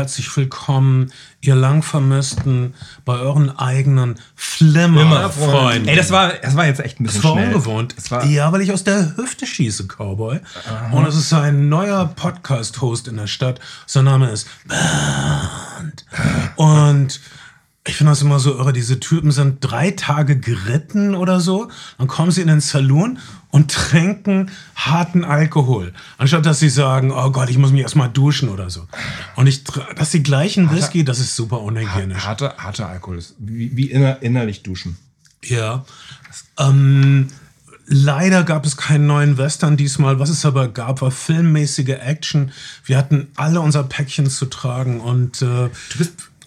herzlich willkommen, ihr lang Vermissten, bei euren eigenen Flimmer-Freunden. Ey, das war, das war jetzt echt ein bisschen Das war schnell. ungewohnt. Das war, ja, weil ich aus der Hüfte schieße, Cowboy. Und es ist ein neuer Podcast-Host in der Stadt. Sein Name ist Bernd. Und ich finde das immer so irre. Diese Typen sind drei Tage geritten oder so. Dann kommen sie in den Saloon und trinken harten Alkohol. Anstatt dass sie sagen, oh Gott, ich muss mich erstmal duschen oder so. Und ich, dass die gleichen Whisky, das ist super unhygienisch. harter, harter Alkohol ist wie, wie inner, innerlich duschen. Ja. Ähm, leider gab es keinen neuen Western diesmal. Was es aber gab, war filmmäßige Action. Wir hatten alle unser Päckchen zu tragen und äh,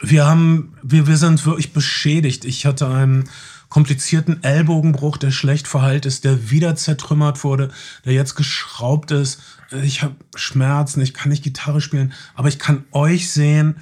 wir haben, wir, wir sind wirklich beschädigt. Ich hatte einen komplizierten Ellbogenbruch, der schlecht verheilt ist, der wieder zertrümmert wurde, der jetzt geschraubt ist. Ich habe Schmerzen, ich kann nicht Gitarre spielen, aber ich kann euch sehen.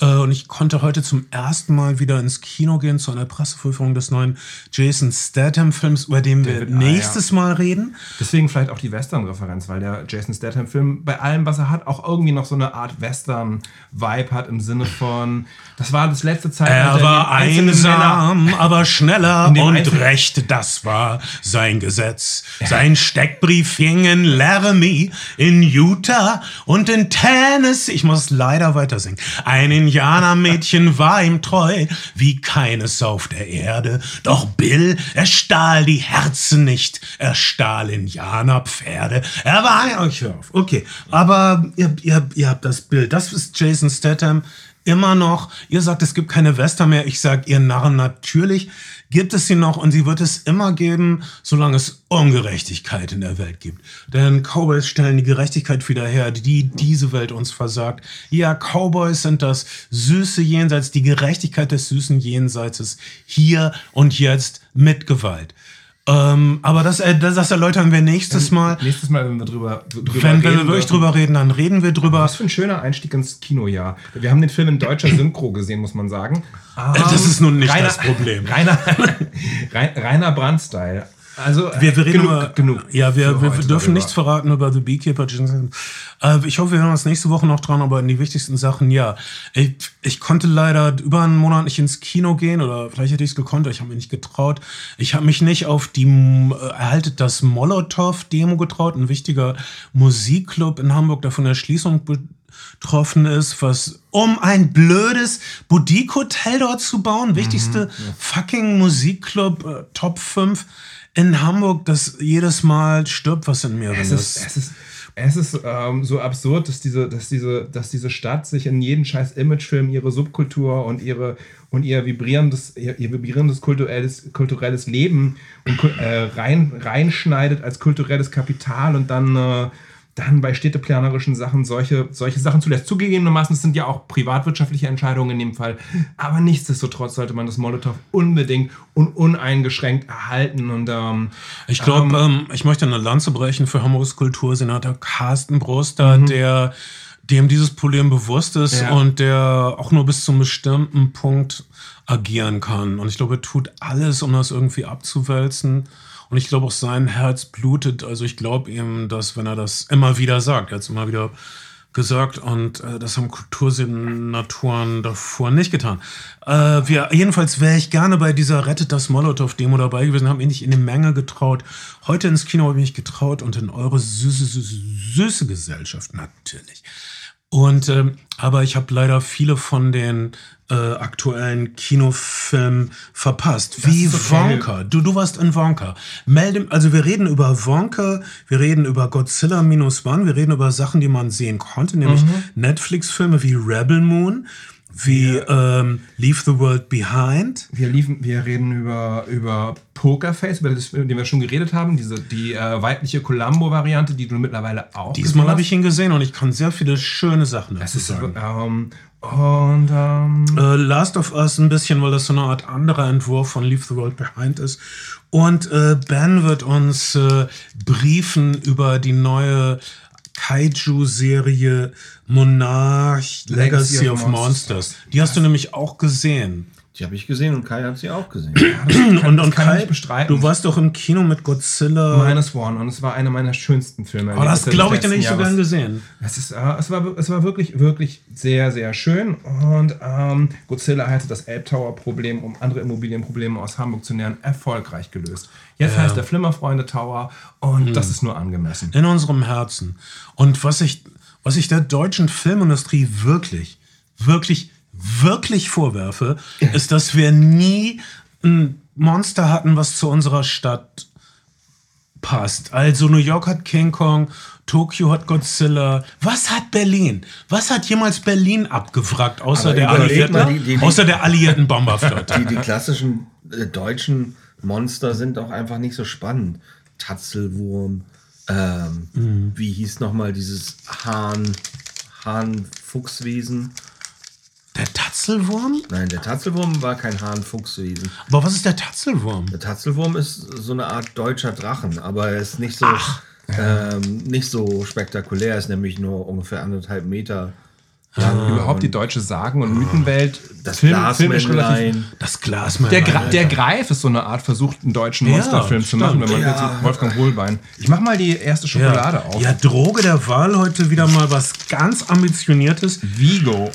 Äh, Und ich konnte heute zum ersten Mal wieder ins Kino gehen zu einer Pressevorführung des neuen Jason Statham-Films, über den wir David, ah, nächstes Mal reden. Deswegen vielleicht auch die Western-Referenz, weil der Jason Statham-Film bei allem, was er hat, auch irgendwie noch so eine Art Western-Vibe hat im Sinne von, das war das letzte Zeitalter. Er war einzelne Männer- einsam, aber schneller und Einzel- recht, das war sein Gesetz. Sein Steckbrief hing in Laramie, in Utah und in Tennessee. Ich muss leider weiter singen. Ein Indianermädchen war ihm treu, wie keines auf der Erde. Doch Bill, er stahl die Herzen nicht, er stahl Indianerpferde. Er war ein... Ich hör auf. Okay, aber ihr, ihr, ihr habt das Bild. Das ist Jason Statham immer noch. Ihr sagt, es gibt keine Western mehr. Ich sag, ihr Narren, natürlich gibt es sie noch und sie wird es immer geben, solange es Ungerechtigkeit in der Welt gibt. Denn Cowboys stellen die Gerechtigkeit wieder her, die diese Welt uns versagt. Ja, Cowboys sind das süße Jenseits, die Gerechtigkeit des süßen Jenseits hier und jetzt mit Gewalt. Ähm, aber das, äh, das, das erläutern wir nächstes Mal. Nächstes Mal, wenn wir drüber, drüber Wenn wir reden wirklich dürfen. drüber reden, dann reden wir drüber. Was für ein schöner Einstieg ins Kinojahr. Wir haben den Film in deutscher Synchro gesehen, muss man sagen. Das ist nun nicht Rainer- das Problem. Rainer, Rainer Brand-Style. Also, Wir, wir reden genug, über, genug. Ja, wir, wir dürfen darüber. nichts verraten über The Beekeeper. Äh, ich hoffe, wir hören uns nächste Woche noch dran, aber in die wichtigsten Sachen, ja. Ich, ich konnte leider über einen Monat nicht ins Kino gehen oder vielleicht hätte ich es gekonnt, aber ich habe mich nicht getraut. Ich habe mich nicht auf die äh, Erhaltet das Molotow-Demo getraut, ein wichtiger Musikclub in Hamburg, der von der Schließung betroffen ist, was um ein blödes Boutique-Hotel dort zu bauen, wichtigste fucking Musikclub, äh, Top 5 in Hamburg, das jedes Mal stirbt was in mir. Es ist, es ist, es ist ähm, so absurd, dass diese, dass, diese, dass diese Stadt sich in jeden scheiß Imagefilm ihre Subkultur und ihre und ihr vibrierendes, ihr, ihr vibrierendes kulturelles, kulturelles Leben und, äh, rein, reinschneidet als kulturelles Kapital und dann, äh, dann bei städteplanerischen Sachen solche, solche Sachen zulässt. Zugegebenermaßen es sind ja auch privatwirtschaftliche Entscheidungen in dem Fall, aber nichtsdestotrotz sollte man das Molotow unbedingt und uneingeschränkt erhalten und ähm, Ich glaube, ähm, ich möchte eine Lanze brechen für Hamburgs Kultursenator Carsten Bruster, der dem dieses Problem bewusst ist Ja. und der auch nur bis zu einem bestimmten Punkt agieren kann. Und ich glaube, er tut alles, um das irgendwie abzuwälzen. Und ich glaube auch sein Herz blutet. Also ich glaube ihm, dass wenn er das immer wieder sagt, er hat es immer wieder gesagt und äh, das haben Kultursenatoren davor nicht getan. Äh, wir, jedenfalls wäre ich gerne bei dieser Rettet das Molotow-Demo dabei gewesen, habe mich nicht in die Menge getraut. Heute ins Kino habe ich mich getraut und in eure süße, süße, süße Gesellschaft natürlich. Und ähm, aber ich habe leider viele von den äh, aktuellen Kinofilmen verpasst. Wie ist okay. Wonka. Du, du warst in Wonka. Melde, also wir reden über Wonka, wir reden über Godzilla Minus One, wir reden über Sachen, die man sehen konnte, nämlich Netflix-Filme wie Rebel Moon, wie ähm, Leave the World Behind. Wir, liefen, wir reden über, über Pokerface, über das, über den wir schon geredet haben, diese, die äh, weibliche Columbo-Variante, die du mittlerweile auch Diesmal habe ich ihn gesehen und ich kann sehr viele schöne Sachen dazu Das ist, sagen. ähm, und ähm, Äh, Last of Us ein bisschen, weil das so eine Art anderer Entwurf von Leave the World Behind ist. Und äh, Ben wird uns äh, briefen über die neue Kaiju-Serie Monarch Legacy, of, Monsters. Die hast du nämlich auch gesehen. Die habe ich gesehen und Kai hat sie auch gesehen. und das und kann ich Kai, bestreiten. du warst doch im Kino mit Godzilla. Minus One und es war einer meiner schönsten Filme. oh, das glaube ich nicht so Jahres. gern gesehen. Es, ist, äh, es, war, es war wirklich, wirklich sehr, sehr schön. Und ähm, Godzilla hatte das Elbtower-Problem, um andere Immobilienprobleme aus Hamburg zu nähern, erfolgreich gelöst. Jetzt heißt der Flimmerfreunde Tower und das ist nur angemessen. In unserem Herzen. Und was ich, was ich der deutschen Filmindustrie wirklich, wirklich, wirklich vorwerfe, ist, dass wir nie ein Monster hatten, was zu unserer Stadt passt. Also New York hat King Kong, Tokio hat Godzilla. Was hat Berlin? Was hat jemals Berlin abgewrackt, außer, der alliierten, mal, die- die- außer der alliierten Bomberflotte? Die, die klassischen äh, deutschen Monster sind auch einfach nicht so spannend. Tatzelwurm, ähm, Mhm. wie hieß nochmal dieses Hahn, Hahn-Fuchswesen? Der Tatzelwurm? Nein, der Tatzelwurm war kein Hahn-Fuchswesen. Aber was ist der Tatzelwurm? Der Tatzelwurm ist so eine Art deutscher Drachen, aber er ist nicht so, ähm, nicht so spektakulär, er ist nämlich nur ungefähr anderthalb Meter. Überhaupt die deutsche Sagen- und Mythenwelt. Das Film- filmisch relativ. Das Glasmann. Der, Gra der Greif ist so eine Art versucht, einen deutschen Ja, Monsterfilm zu machen, wenn man Ja. zu Wolfgang Wohlbein. Ich mach mal die erste Schokolade ja. auf. Ja, Droge der Wahl heute wieder mal was ganz ambitioniertes. Vigo.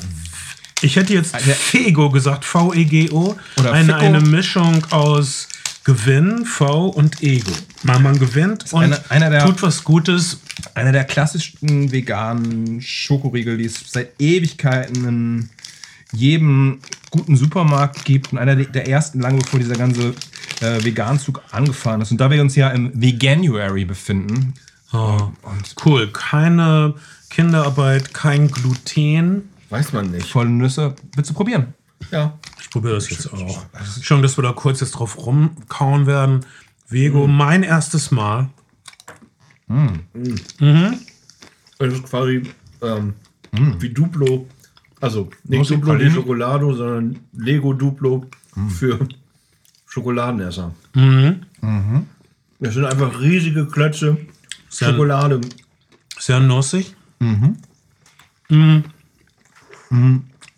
Ich hätte jetzt Eine- Fego gesagt, V-E-G-O. Oder Eine, eine Mischung aus Gewinn, V und Ego. Man, man gewinnt und eine- einer der- tut was Gutes. Einer der klassischsten veganen Schokoriegel, die es seit Ewigkeiten in jedem guten Supermarkt gibt. Und einer der ersten, lange bevor dieser ganze äh, Veganzug angefahren ist. Und da wir uns ja im Veganuary befinden, Oh, cool. Keine Kinderarbeit, kein Gluten. Weiß man nicht. volle Nüsse, willst du probieren? Ja. Ich probiere das jetzt auch. Schon, dass wir da kurz jetzt drauf rumkauen werden. Vego, mein erstes Mal. Es ist quasi ähm, wie Duplo. Also nicht Duplo di Pralinen? Schokolado, sondern Lego Duplo für Schokoladenesser. Das sind einfach riesige Klötze Sehr- Schokolade. Sehr nussig. Mhm.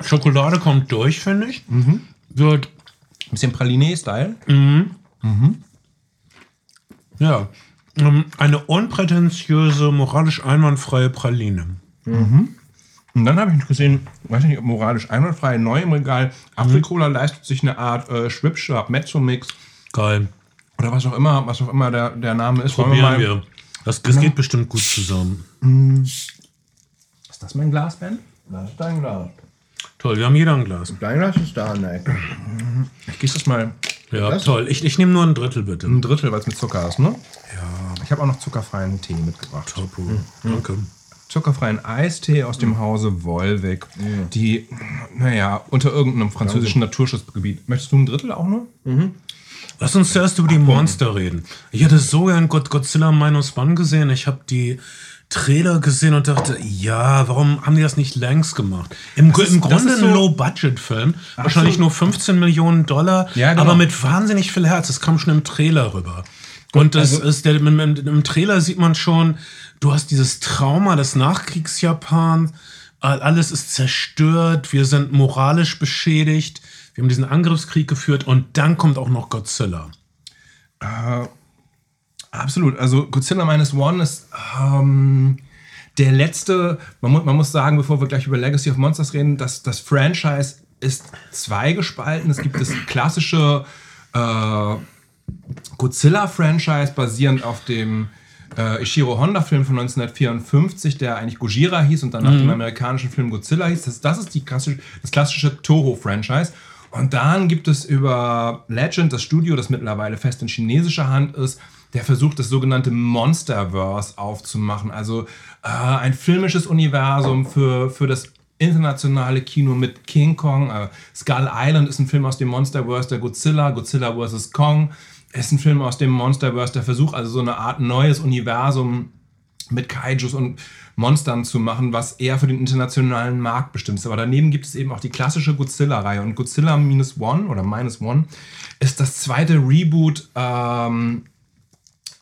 Schokolade kommt durch, finde ich. Wird, Bisschen Praline-Style. ja, ähm, eine unprätentiöse, moralisch einwandfreie Praline. Und dann habe ich gesehen, weiß nicht, ob moralisch einwandfrei, neu im Regal, Apfelcola leistet sich eine Art äh, Schwipschab, Mezzo-Mix Geil. oder was auch immer, was auch immer der, der Name ist. Wollen wir Probieren mal- wir. Das, das geht bestimmt gut zusammen. Ist das mein Glas, Ben? Das ist dein Glas. Toll, wir haben jeder ein Glas. Dein Glas ist da in der Ecke. Ich gieße das mal Ja, Das- toll. Ich, ich nehme nur ein Drittel, bitte. ein Drittel, weil es mit Zucker ist, ne? Ja. Ich habe auch noch zuckerfreien Tee mitgebracht. Topo. Danke. Zuckerfreien Eistee aus dem Hause Wolwig, die, naja, unter irgendeinem französischen Naturschutzgebiet. Möchtest du ein Drittel auch nur? Lass uns zuerst über die Monster reden. Ich hatte so gern God Godzilla Minus One gesehen. Ich habe die Trailer gesehen und dachte, ja, warum haben die das nicht längst gemacht? Im, ist- im Grunde so- ein Low-Budget-Film. Wahrscheinlich nur 15 Millionen Dollar, Ja, genau. aber mit wahnsinnig viel Herz. Das kam schon im Trailer rüber. Und das also- ist der, im, im, im Trailer sieht man schon, du hast dieses Trauma des Nachkriegsjapan. Alles ist zerstört. Wir sind moralisch beschädigt. Wir haben diesen Angriffskrieg geführt und dann kommt auch noch Godzilla. Absolut. Also Godzilla Minus One ist ähm, der letzte, man, mu man muss sagen, bevor wir gleich über Legacy of Monsters reden, dass das Franchise ist zweigespalten. Es gibt das klassische äh, Godzilla-Franchise basierend auf dem äh, Ishiro Honda-Film von 1954, der eigentlich Gojira hieß und dann nach dem amerikanischen Film Godzilla hieß. Das, das ist die klassische, das klassische Toho-Franchise. Und dann gibt es über Legend, das Studio, das mittlerweile fest in chinesischer Hand ist, der versucht, das sogenannte Monsterverse aufzumachen. Also äh, ein filmisches Universum für, für das internationale Kino mit King Kong. Äh, Skull Island ist ein Film aus dem Monsterverse der Godzilla. Godzilla vs. Kong ist ein Film aus dem Monsterverse der Versuch, also so eine Art neues Universum mit Kaijus und Monstern zu machen, was eher für den internationalen Markt bestimmt ist. Aber daneben gibt es eben auch die klassische Godzilla-Reihe. Und Godzilla Minus One oder Minus One ist das zweite Reboot ähm,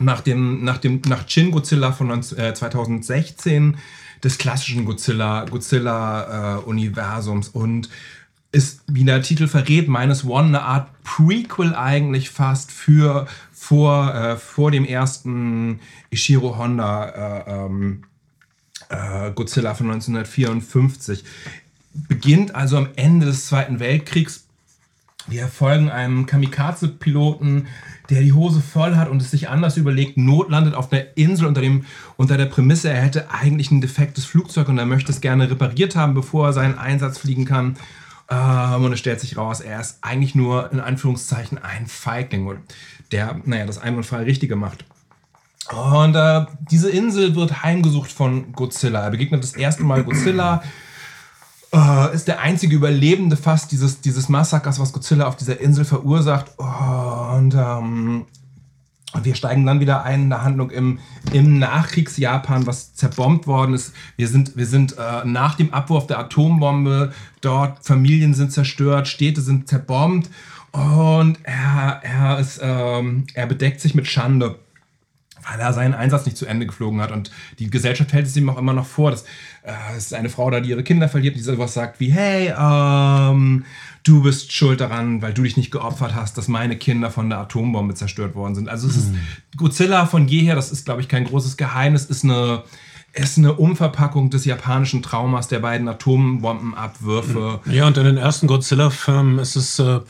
nach dem, nach dem, nach Shin Godzilla von 19, äh, 2016 des klassischen Godzilla, Godzilla äh, Universums und ist, wie der Titel verrät, Minus One eine Art Prequel eigentlich fast für vor, äh, vor dem ersten Ishiro Honda äh, ähm, äh, Godzilla von 1954. Beginnt also am Ende des Zweiten Weltkriegs. Wir folgen einem Kamikaze-Piloten, der die Hose voll hat und es sich anders überlegt, notlandet auf einer Insel unter, dem, unter der Prämisse, er hätte eigentlich ein defektes Flugzeug und er möchte es gerne repariert haben, bevor er seinen Einsatz fliegen kann. Ähm, und es stellt sich raus, er ist eigentlich nur in Anführungszeichen ein Feigling, der, naja, das einwandfrei Richtige macht. Und äh, diese Insel wird heimgesucht von Godzilla. Er begegnet das erste Mal Godzilla, äh, ist der einzige Überlebende fast dieses, dieses Massakers, was Godzilla auf dieser Insel verursacht. Und ähm, wir steigen dann wieder ein in der Handlung im, im Nachkriegsjapan, was zerbombt worden ist. Wir sind, wir sind äh, nach dem Abwurf der Atombombe dort, Familien sind zerstört, Städte sind zerbombt und er, er, ist, ähm, er bedeckt sich mit Schande weil er seinen Einsatz nicht zu Ende geflogen hat. Und die Gesellschaft hält es ihm auch immer noch vor, dass äh, es ist eine Frau da, die ihre Kinder verliert, die sowas sagt wie, hey, ähm, du bist schuld daran, weil du dich nicht geopfert hast, dass meine Kinder von der Atombombe zerstört worden sind. Also es ist mhm. Godzilla von jeher, das ist, glaube ich, kein großes Geheimnis, ist eine ist eine Umverpackung des japanischen Traumas der beiden Atombombenabwürfe. Ja, und in den ersten Godzilla-Filmen ist es äh,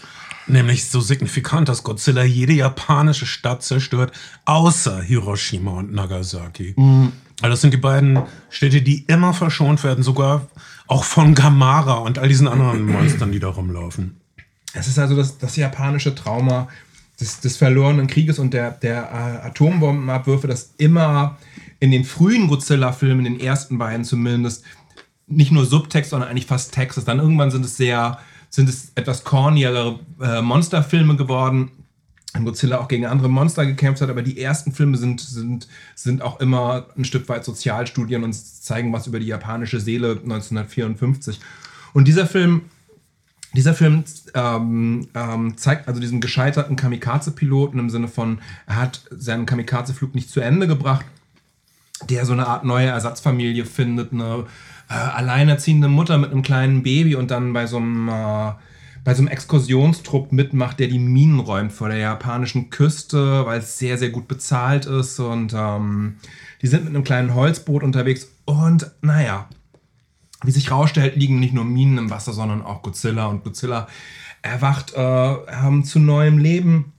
Nämlich so signifikant, dass Godzilla jede japanische Stadt zerstört, außer Hiroshima und Nagasaki. Mhm. Also das sind die beiden Städte, die immer verschont werden, sogar auch von Gamara und all diesen anderen Monstern, die da rumlaufen. Es ist also das, das japanische Trauma des, des, verlorenen Krieges und der, der äh, Atombombenabwürfe, das immer in den frühen Godzilla-Filmen, in den ersten beiden zumindest, nicht nur Subtext, sondern eigentlich fast Text ist. Dann irgendwann sind es sehr sind es etwas corniere äh, Monsterfilme geworden. Godzilla auch gegen andere Monster gekämpft hat, aber die ersten Filme sind, sind, sind auch immer ein Stück weit Sozialstudien und zeigen was über die japanische Seele 1954. Und dieser Film, dieser Film ähm, ähm, zeigt also diesen gescheiterten Kamikaze-Piloten im Sinne von, er hat seinen Kamikaze-Flug nicht zu Ende gebracht, der so eine Art neue Ersatzfamilie findet, eine äh, alleinerziehende Mutter mit einem kleinen Baby und dann bei so einem, äh, bei so einem Exkursionstrupp mitmacht, der die Minen räumt vor der japanischen Küste, weil es sehr, sehr gut bezahlt ist. Und ähm, die sind mit einem kleinen Holzboot unterwegs. Und naja, wie sich rausstellt, liegen nicht nur Minen im Wasser, sondern auch Godzilla. Und Godzilla erwacht äh, zu neuem Leben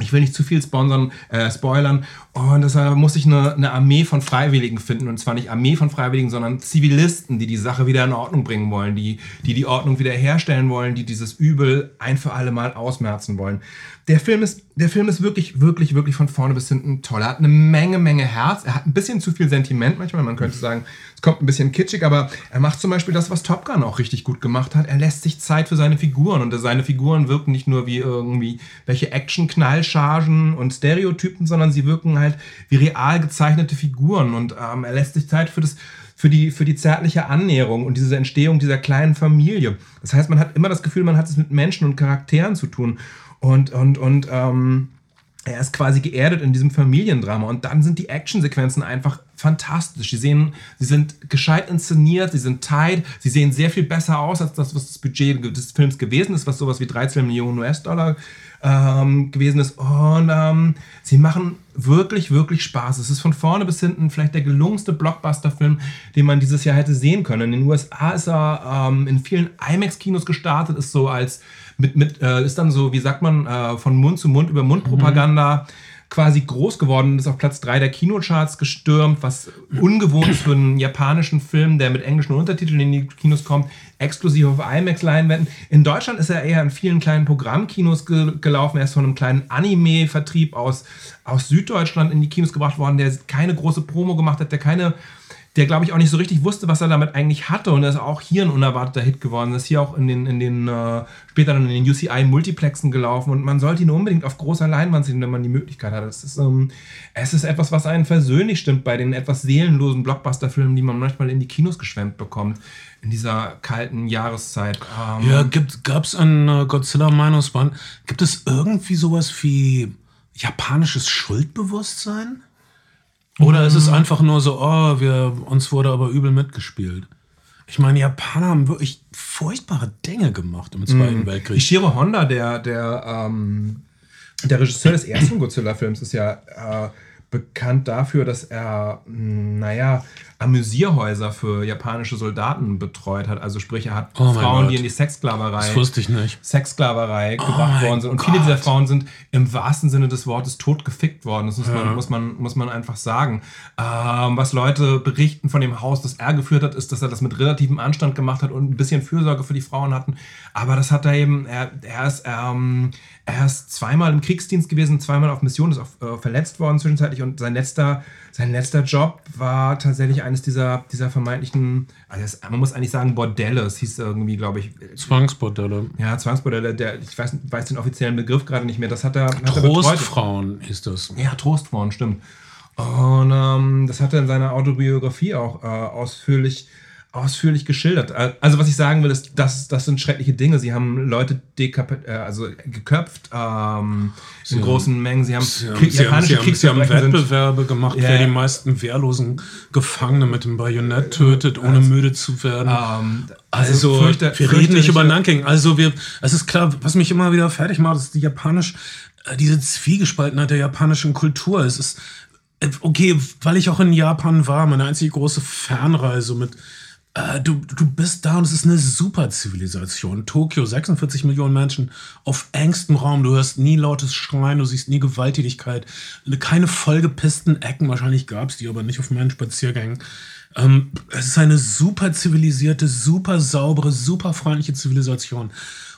ich will nicht zu viel sponsern, äh, spoilern. Und deshalb muss ich eine, eine, Armee von Freiwilligen finden. Und zwar nicht Armee von Freiwilligen, sondern Zivilisten, die die Sache wieder in Ordnung bringen wollen, die die, die Ordnung wieder herstellen wollen, die dieses Übel ein für alle Mal ausmerzen wollen. Der Film ist, der Film ist wirklich, wirklich, wirklich von vorne bis hinten toll. Er hat eine Menge, Menge Herz. Er hat ein bisschen zu viel Sentiment manchmal. Man könnte sagen, es kommt ein bisschen kitschig, aber er macht zum Beispiel das, was Top Gun auch richtig gut gemacht hat. Er lässt sich Zeit für seine Figuren und seine Figuren wirken nicht nur wie irgendwie welche Action-Knallchargen und Stereotypen, sondern sie wirken halt wie real gezeichnete Figuren und ähm, er lässt sich Zeit für das für die, für die zärtliche Annäherung und diese Entstehung dieser kleinen Familie. Das heißt, man hat immer das Gefühl, man hat es mit Menschen und Charakteren zu tun. Und, und, und ähm, er ist quasi geerdet in diesem Familiendrama. Und dann sind die Actionsequenzen einfach fantastisch. Sie, sehen, sie sind gescheit inszeniert, sie sind tight, sie sehen sehr viel besser aus als das, was das Budget des Films gewesen ist, was sowas wie 13 Millionen US-Dollar ähm, gewesen ist. Und ähm, sie machen wirklich, wirklich Spaß. Es ist von vorne bis hinten vielleicht der gelungenste Blockbuster-Film, den man dieses Jahr hätte sehen können. In den USA ist er ähm, in vielen IMAX-Kinos gestartet, ist so als mit, mit äh, ist dann so, wie sagt man, äh, von Mund zu Mund über Mundpropaganda. Mhm quasi groß geworden, ist auf Platz 3 der Kinocharts gestürmt, was ungewohnt für einen japanischen Film, der mit englischen Untertiteln in die Kinos kommt, exklusiv auf IMAX-Leinwänden. In Deutschland ist er eher in vielen kleinen Programmkinos ge gelaufen. Er ist von einem kleinen Anime-Vertrieb aus, aus Süddeutschland in die Kinos gebracht worden, der keine große Promo gemacht hat, der keine der, glaube ich, auch nicht so richtig wusste, was er damit eigentlich hatte. Und ist auch hier ein unerwarteter Hit geworden. Ist hier auch in den, in den äh, später dann in den UCI-Multiplexen gelaufen. Und man sollte ihn unbedingt auf großer Leinwand sehen, wenn man die Möglichkeit hat. Es ist, ähm, es ist etwas, was einen versöhnlich stimmt bei den etwas seelenlosen Blockbuster-Filmen, die man manchmal in die Kinos geschwemmt bekommt. In dieser kalten Jahreszeit. Ähm, ja, gab es an äh, Godzilla Minus One, gibt es irgendwie sowas wie japanisches Schuldbewusstsein? Oder ist es mhm. einfach nur so, oh, wir, uns wurde aber übel mitgespielt? Ich meine, Japaner haben wirklich furchtbare Dinge gemacht im Zweiten Weltkrieg. Ishiro Honda, der, der, ähm, der Regisseur des ersten Godzilla-Films, ist ja äh, bekannt dafür, dass er, naja, Amüsierhäuser für japanische Soldaten betreut hat. Also sprich, er hat Oh Frauen, die in die Sexsklaverei Das wusste ich nicht. Sexsklaverei gebracht Oh mein worden sind. Und viele Gott. dieser Frauen sind im wahrsten Sinne des Wortes tot gefickt worden. Das muss, man, muss, man, muss man einfach sagen. Ähm, was Leute berichten von dem Haus, das er geführt hat, ist, dass er das mit relativem Anstand gemacht hat und ein bisschen Fürsorge für die Frauen hatten. Aber das hat er eben, er, er, ist, ähm, er ist zweimal im Kriegsdienst gewesen, zweimal auf Mission, ist auch äh, verletzt worden zwischenzeitlich und sein letzter, sein letzter Job war tatsächlich eines dieser, dieser vermeintlichen, also es- man muss eigentlich sagen Bordelle, es hieß irgendwie, glaube ich, Zwangsbordelle. ja, Zwangsmodelle, der, ich weiß, weiß den offiziellen Begriff gerade nicht mehr. Das hat er, hat er. Trostfrauen ist das. Ja, Trostfrauen, stimmt. Und ähm, das hat er in seiner Autobiografie auch äh, ausführlich, ausführlich geschildert. Äh, Also was ich sagen will, ist, das, das sind schreckliche Dinge. Sie haben Leute dekapit äh, also geköpft ähm, in haben- großen Mengen. Sie haben, Sie haben, sie haben, japanische sie haben, sie haben Wettbewerbe gemacht, Ja, wer die meisten wehrlosen Gefangene mit dem Bajonett tötet, ohne müde zu werden. ähm, Also, fürchter- wir reden nicht über Nanking. Also, wir, es ist klar, was mich immer wieder fertig macht, ist die japanisch, äh, diese Zwiegespaltenheit der japanischen Kultur. Es ist, okay, weil ich auch in Japan war, meine einzige große Fernreise mit, äh, du, du bist da und es ist eine super Zivilisation. Tokio, 46 Millionen Menschen auf engstem Raum. Du hörst nie lautes Schreien, du siehst nie Gewalttätigkeit. Keine vollgepissten Ecken, wahrscheinlich gab es die, aber nicht auf meinen Spaziergängen. Ähm, es ist eine super zivilisierte, super saubere, super freundliche Zivilisation.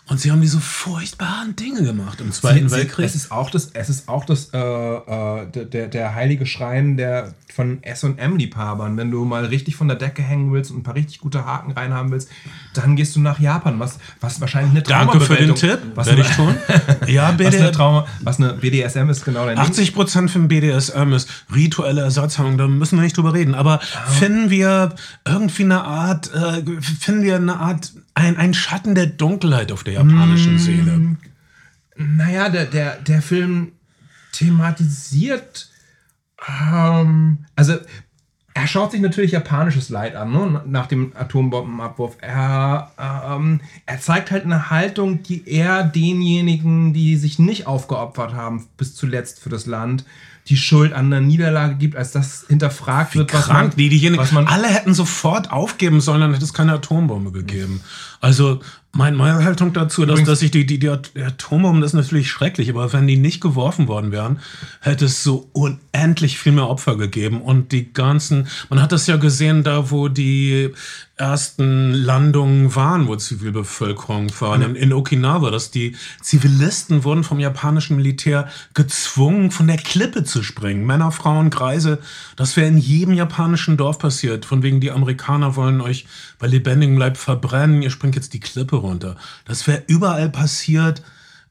Und sie haben diese furchtbaren Dinge gemacht im Zweiten Sie- Weltkrieg. Es ist auch das, es ist auch das, äh, äh, der- der, heilige Schrein der, von S&M-Liebhabern. Wenn du mal richtig von der Decke hängen willst und ein paar richtig gute Haken reinhaben willst, dann gehst du nach Japan, was, was wahrscheinlich eine Danke für den Tipp. Was, Werde ich tun. Ja, was, bitte. eine Trauma, was eine BDSM ist, genau dein Ding. 80 Prozent vom BDSM ist rituelle Ersatzhandlung, da müssen wir nicht drüber reden. Aber finden wir irgendwie eine Art, äh, finden wir eine Art, ein, ein Schatten der Dunkelheit auf der japanischen Seele? Naja, der, der, der Film thematisiert, ähm, also er schaut sich natürlich japanisches Leid an, ne? nach dem Atombombenabwurf. Er, ähm, er zeigt halt eine Haltung, die er denjenigen, die sich nicht aufgeopfert haben bis zuletzt für das Land, die Schuld an der Niederlage gibt, als das hinterfragt wird, was Krank, man, die, diejenigen, was man alle hätten sofort aufgeben sollen, dann hätte es keine Atombombe gegeben. Also mein, meine Haltung dazu, dass, dass ich die, die, die Atombomben, das ist natürlich schrecklich, aber wenn die nicht geworfen worden wären, hätte es so unendlich viel mehr Opfer gegeben. Und die ganzen, man hat das ja gesehen, da wo die ersten Landungen waren, wo Zivilbevölkerung waren, in, in Okinawa, dass die Zivilisten wurden vom japanischen Militär gezwungen, von der Klippe zu springen. Männer, Frauen, Greise, das wäre in jedem japanischen Dorf passiert. Von wegen, die Amerikaner wollen euch bei lebendigem Leib verbrennen, ihr springt jetzt die Klippe runter. Das wäre überall passiert.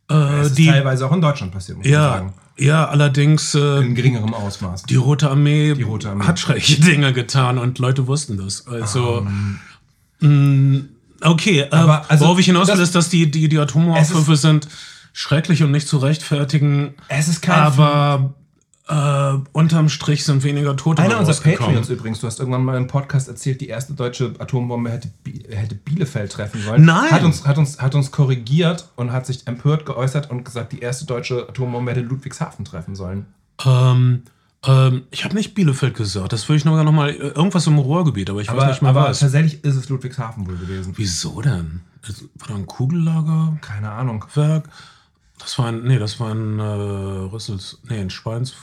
Äh, das ist die, teilweise auch in Deutschland passiert, muss man ja, sagen. ja, allerdings äh, In geringerem Ausmaß. die Rote Armee, Rote Armee. hat schreckliche Dinge getan und Leute wussten das. Also, mh, okay, äh, Aber, also, worauf ich hinaus will, das- ist, dass die, die, die Atomaufwürfe sind schrecklich und nicht zu rechtfertigen. Es ist kein aber äh, unterm Strich sind weniger Tote Einer unserer. Patreons übrigens, du hast irgendwann mal im Podcast erzählt, die erste deutsche Atombombe hätte, hätte Bielefeld treffen sollen. Nein! Hat uns, hat, uns, hat uns korrigiert und hat sich empört geäußert und gesagt, die erste deutsche Atombombe hätte Ludwigshafen treffen sollen. Ähm, ähm, ich habe nicht Bielefeld gesagt. Das würde ich noch mal irgendwas im Ruhrgebiet, aber ich Aber, weiß nicht mehr aber was. tatsächlich ist es Ludwigshafen wohl gewesen. Wieso denn? War da ein Kugellagerwerk? Keine Ahnung. Das war ein, nee, das war ein äh, Rüssels, nee, in Schweinsfurt.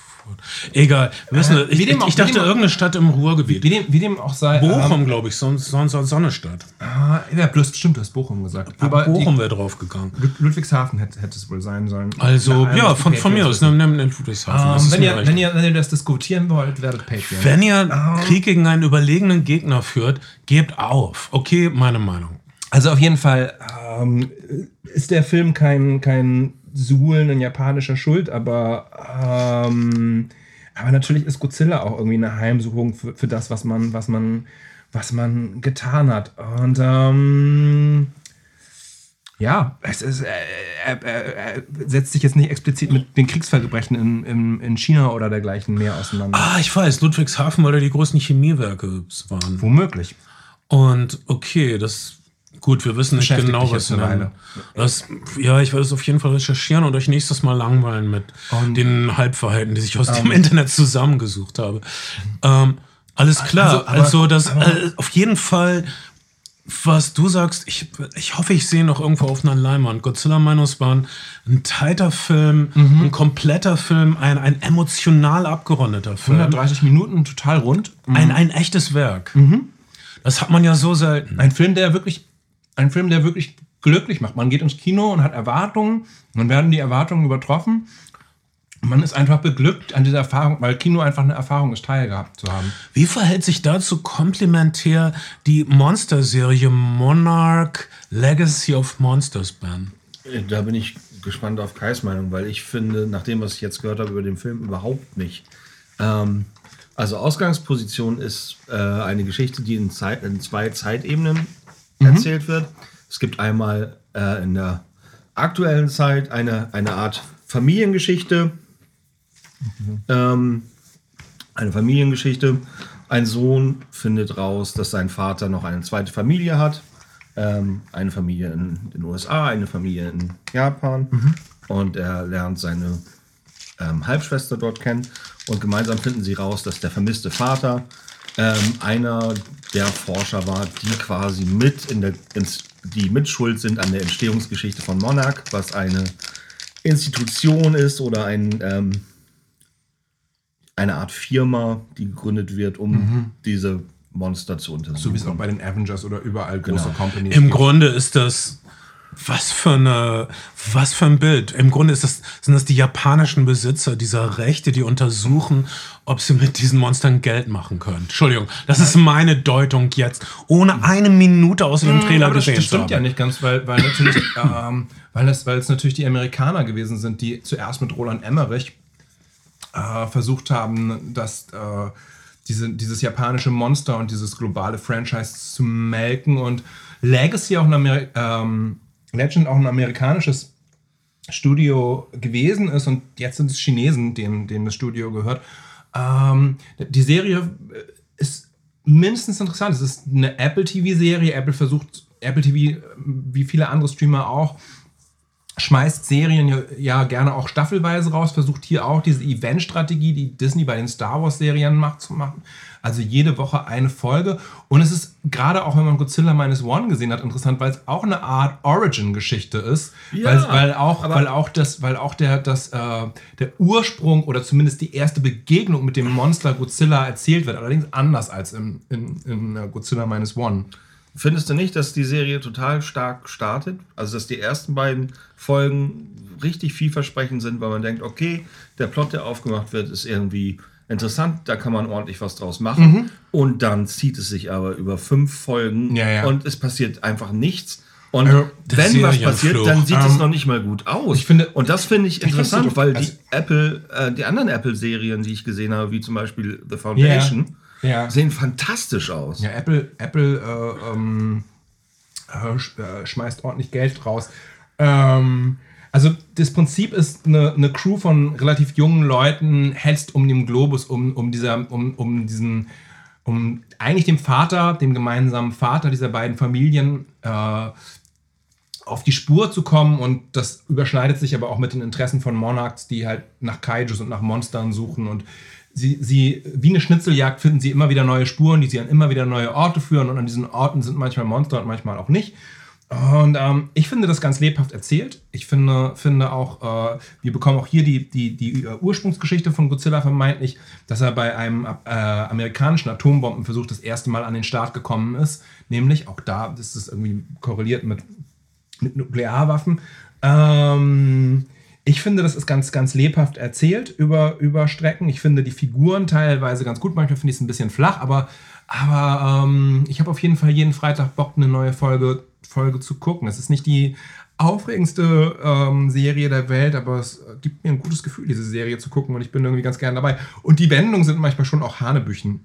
Egal, wissen, Äh, ich, ich, auch- ich dachte irgendeine Stadt im Ruhrgebiet. Wie dem, wie dem auch sei. Bochum, glaube ich, sonst, sonst Sonnestadt. Ähm, ah, ja, bloß stimmt, du hast Bochum gesagt. Aber Bochum wäre draufgegangen. Ludwigshafen hätte, hätte es wohl sein sollen. Also, allem, ja, von, von mir aus, nimm, nimm den Ludwigshafen. das Ähm, wenn, ihr, wenn, ihr, wenn ihr das diskutieren wollt, werdet Patreon. Wenn ihr Ähm. Krieg gegen einen überlegenen Gegner führt, gebt auf. Okay, meine Meinung. Also auf jeden Fall ähm, ist der Film kein, kein Suhlen in japanischer Schuld, aber, ähm, aber natürlich ist Godzilla auch irgendwie eine Heimsuchung für, für das, was man, was man, was man getan hat. Und ähm, ja, es ist, er, er, er setzt sich jetzt nicht explizit mit den Kriegsverbrechen in, in, in China oder dergleichen mehr auseinander. Ah, ich weiß, Ludwigshafen, weil da die großen Chemiewerke waren. Womöglich. Und okay, das Gut, wir wissen nicht genau, was. Weile. Das, ja, ich werde es auf jeden Fall recherchieren und euch nächstes Mal langweilen mit den Halbwahrheiten, die ich aus dem Internet zusammengesucht habe. Ähm, alles klar. Also, aber- Also, das äh, auf jeden Fall, was du sagst, ich, ich hoffe, ich sehe noch irgendwo auf einer Leinwand. Godzilla Minus war ein, tighter Film, Mhm. ein kompletter Film, ein, ein emotional abgerundeter Film. 130 Minuten, total rund. Ein, ein echtes Werk. Das hat man ja so selten. Ein Film, der wirklich, ein Film, der wirklich glücklich macht. Man geht ins Kino und hat Erwartungen, dann werden die Erwartungen übertroffen. Man ist einfach beglückt an dieser Erfahrung, weil Kino einfach eine Erfahrung ist, teilgehabt zu haben. Wie verhält sich dazu komplementär die Monster-Serie Monarch Legacy of Monsters, Ben? Da bin ich gespannt auf Kais Meinung, weil ich finde, nach dem, was ich jetzt gehört habe über den Film, überhaupt nicht. Ähm, also Ausgangsposition ist äh, eine Geschichte, die in, Zeit, in zwei Zeitebenen erzählt wird. Es gibt einmal äh, in der aktuellen Zeit eine, eine Art Familiengeschichte. Ähm, eine Familiengeschichte. Ein Sohn findet raus, dass sein Vater noch eine zweite Familie hat. Ähm, eine Familie in den USA, eine Familie in Japan. Und er lernt seine ähm, Halbschwester dort kennen. Und gemeinsam finden sie raus, dass der vermisste Vater ähm, einer der Forscher war, die quasi mit in der, ins, die mitschuld sind an der Entstehungsgeschichte von Monarch, was eine Institution ist oder ein ähm, eine Art Firma, die gegründet wird, um diese Monster zu untersuchen. So wie es auch bei den Avengers oder überall große Genau. Companies Im gibt. Grunde ist das. Was für, eine, was für ein Bild. Im Grunde ist das, sind das die japanischen Besitzer dieser Rechte, die untersuchen, ob sie mit diesen Monstern Geld machen können. Entschuldigung, das ist meine Deutung jetzt, ohne eine Minute aus dem Trailer Aber das, gesehen das zu stimmt haben. ja nicht ganz, weil, weil natürlich, ähm, weil, es, weil es natürlich die Amerikaner gewesen sind, die zuerst mit Roland Emmerich äh, versucht haben, das, äh, diese, dieses japanische Monster und dieses globale Franchise zu melken und Legacy auch ein Ameri ähm, Legend auch ein amerikanisches Studio gewesen ist und jetzt sind es Chinesen, denen, denen das Studio gehört. Ähm, die Serie ist mindestens interessant. Es ist eine Apple TV-Serie. Apple versucht, Apple TV, wie viele andere Streamer auch, schmeißt Serien ja, gerne auch staffelweise raus, versucht hier auch diese Event-Strategie, die Disney bei den Star Wars-Serien macht, zu machen. Also jede Woche eine Folge. Und es ist gerade auch, wenn man Godzilla Minus One gesehen hat, interessant, weil es auch eine Art Origin-Geschichte ist. Ja, weil, auch, weil auch das, weil auch der, das, äh, der Ursprung oder zumindest die erste Begegnung mit dem Monster Godzilla erzählt wird. Allerdings anders als in, in, in äh, Godzilla Minus One. Findest du nicht, dass die Serie total stark startet? Also, dass die ersten beiden Folgen richtig vielversprechend sind, weil man denkt, okay, der Plot, der aufgemacht wird, ist irgendwie interessant, da kann man ordentlich was draus machen. Und dann zieht es sich aber über fünf Folgen Mhm. Ja, ja. und es passiert einfach nichts. Und Also, wenn was passiert, dann sieht es Ähm, noch nicht mal gut aus. ich finde- und das finde ich interessant, weil also- die Apple, äh, die anderen Apple-Serien, die ich gesehen habe, wie zum Beispiel The Foundation, Ja. sehen fantastisch aus. Ja, Apple, Apple äh, ähm, äh, äh, schmeißt ordentlich Geld raus. Ähm, also das Prinzip ist, eine, eine Crew von relativ jungen Leuten hetzt um den Globus, um, um, dieser, um, um diesen, um eigentlich dem Vater, dem gemeinsamen Vater dieser beiden Familien äh, auf die Spur zu kommen und das überschneidet sich aber auch mit den Interessen von Monarchs, die halt nach Kaijus und nach Monstern suchen und sie, sie wie eine Schnitzeljagd finden sie immer wieder neue Spuren, die sie an immer wieder neue Orte führen und an diesen Orten sind manchmal Monster und manchmal auch nicht. Und ähm, ich finde das ganz lebhaft erzählt. Ich finde, finde auch, äh, wir bekommen auch hier die, die, die äh, Ursprungsgeschichte von Godzilla vermeintlich, dass er bei einem äh, amerikanischen Atombombenversuch das erste Mal an den Start gekommen ist. Nämlich, auch da ist es irgendwie korreliert mit mit Nuklearwaffen. Ähm, ich finde, das ist ganz, ganz lebhaft erzählt über, über Strecken. Ich finde die Figuren teilweise ganz gut. Manchmal finde ich es ein bisschen flach, aber, aber ähm, ich habe auf jeden Fall jeden Freitag Bock, eine neue Folge, Folge zu gucken. Es ist nicht die aufregendste ähm, Serie der Welt, aber es gibt mir ein gutes Gefühl, diese Serie zu gucken und ich bin irgendwie ganz gern dabei. Und die Wendungen sind manchmal schon auch Hanebüchen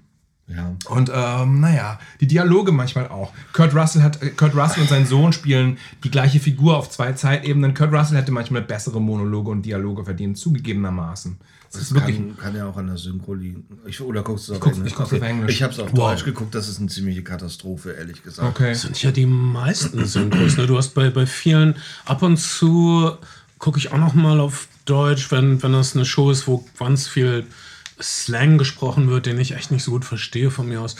Ja. Und ähm, naja, die Dialoge manchmal auch. Kurt Russell hat äh, Kurt Russell und sein Sohn spielen die gleiche Figur auf zwei Zeitebenen. Kurt Russell hätte manchmal bessere Monologe und Dialoge verdient, zugegebenermaßen. Das, ist wirklich. Kann, kann ja auch an der Synchro liegen. Ich, oder guckst du es auf guck's- Englisch? ich guck's auf Englisch. Ich habe es auf Wow. Deutsch geguckt. Das ist eine ziemliche Katastrophe, ehrlich gesagt. Okay. Das sind ja die meisten Synchros. Ne? Du hast bei, bei vielen ab und zu gucke ich auch noch mal auf Deutsch, wenn, wenn das eine Show ist, wo ganz viel Slang gesprochen wird, den ich echt nicht so gut verstehe von mir aus.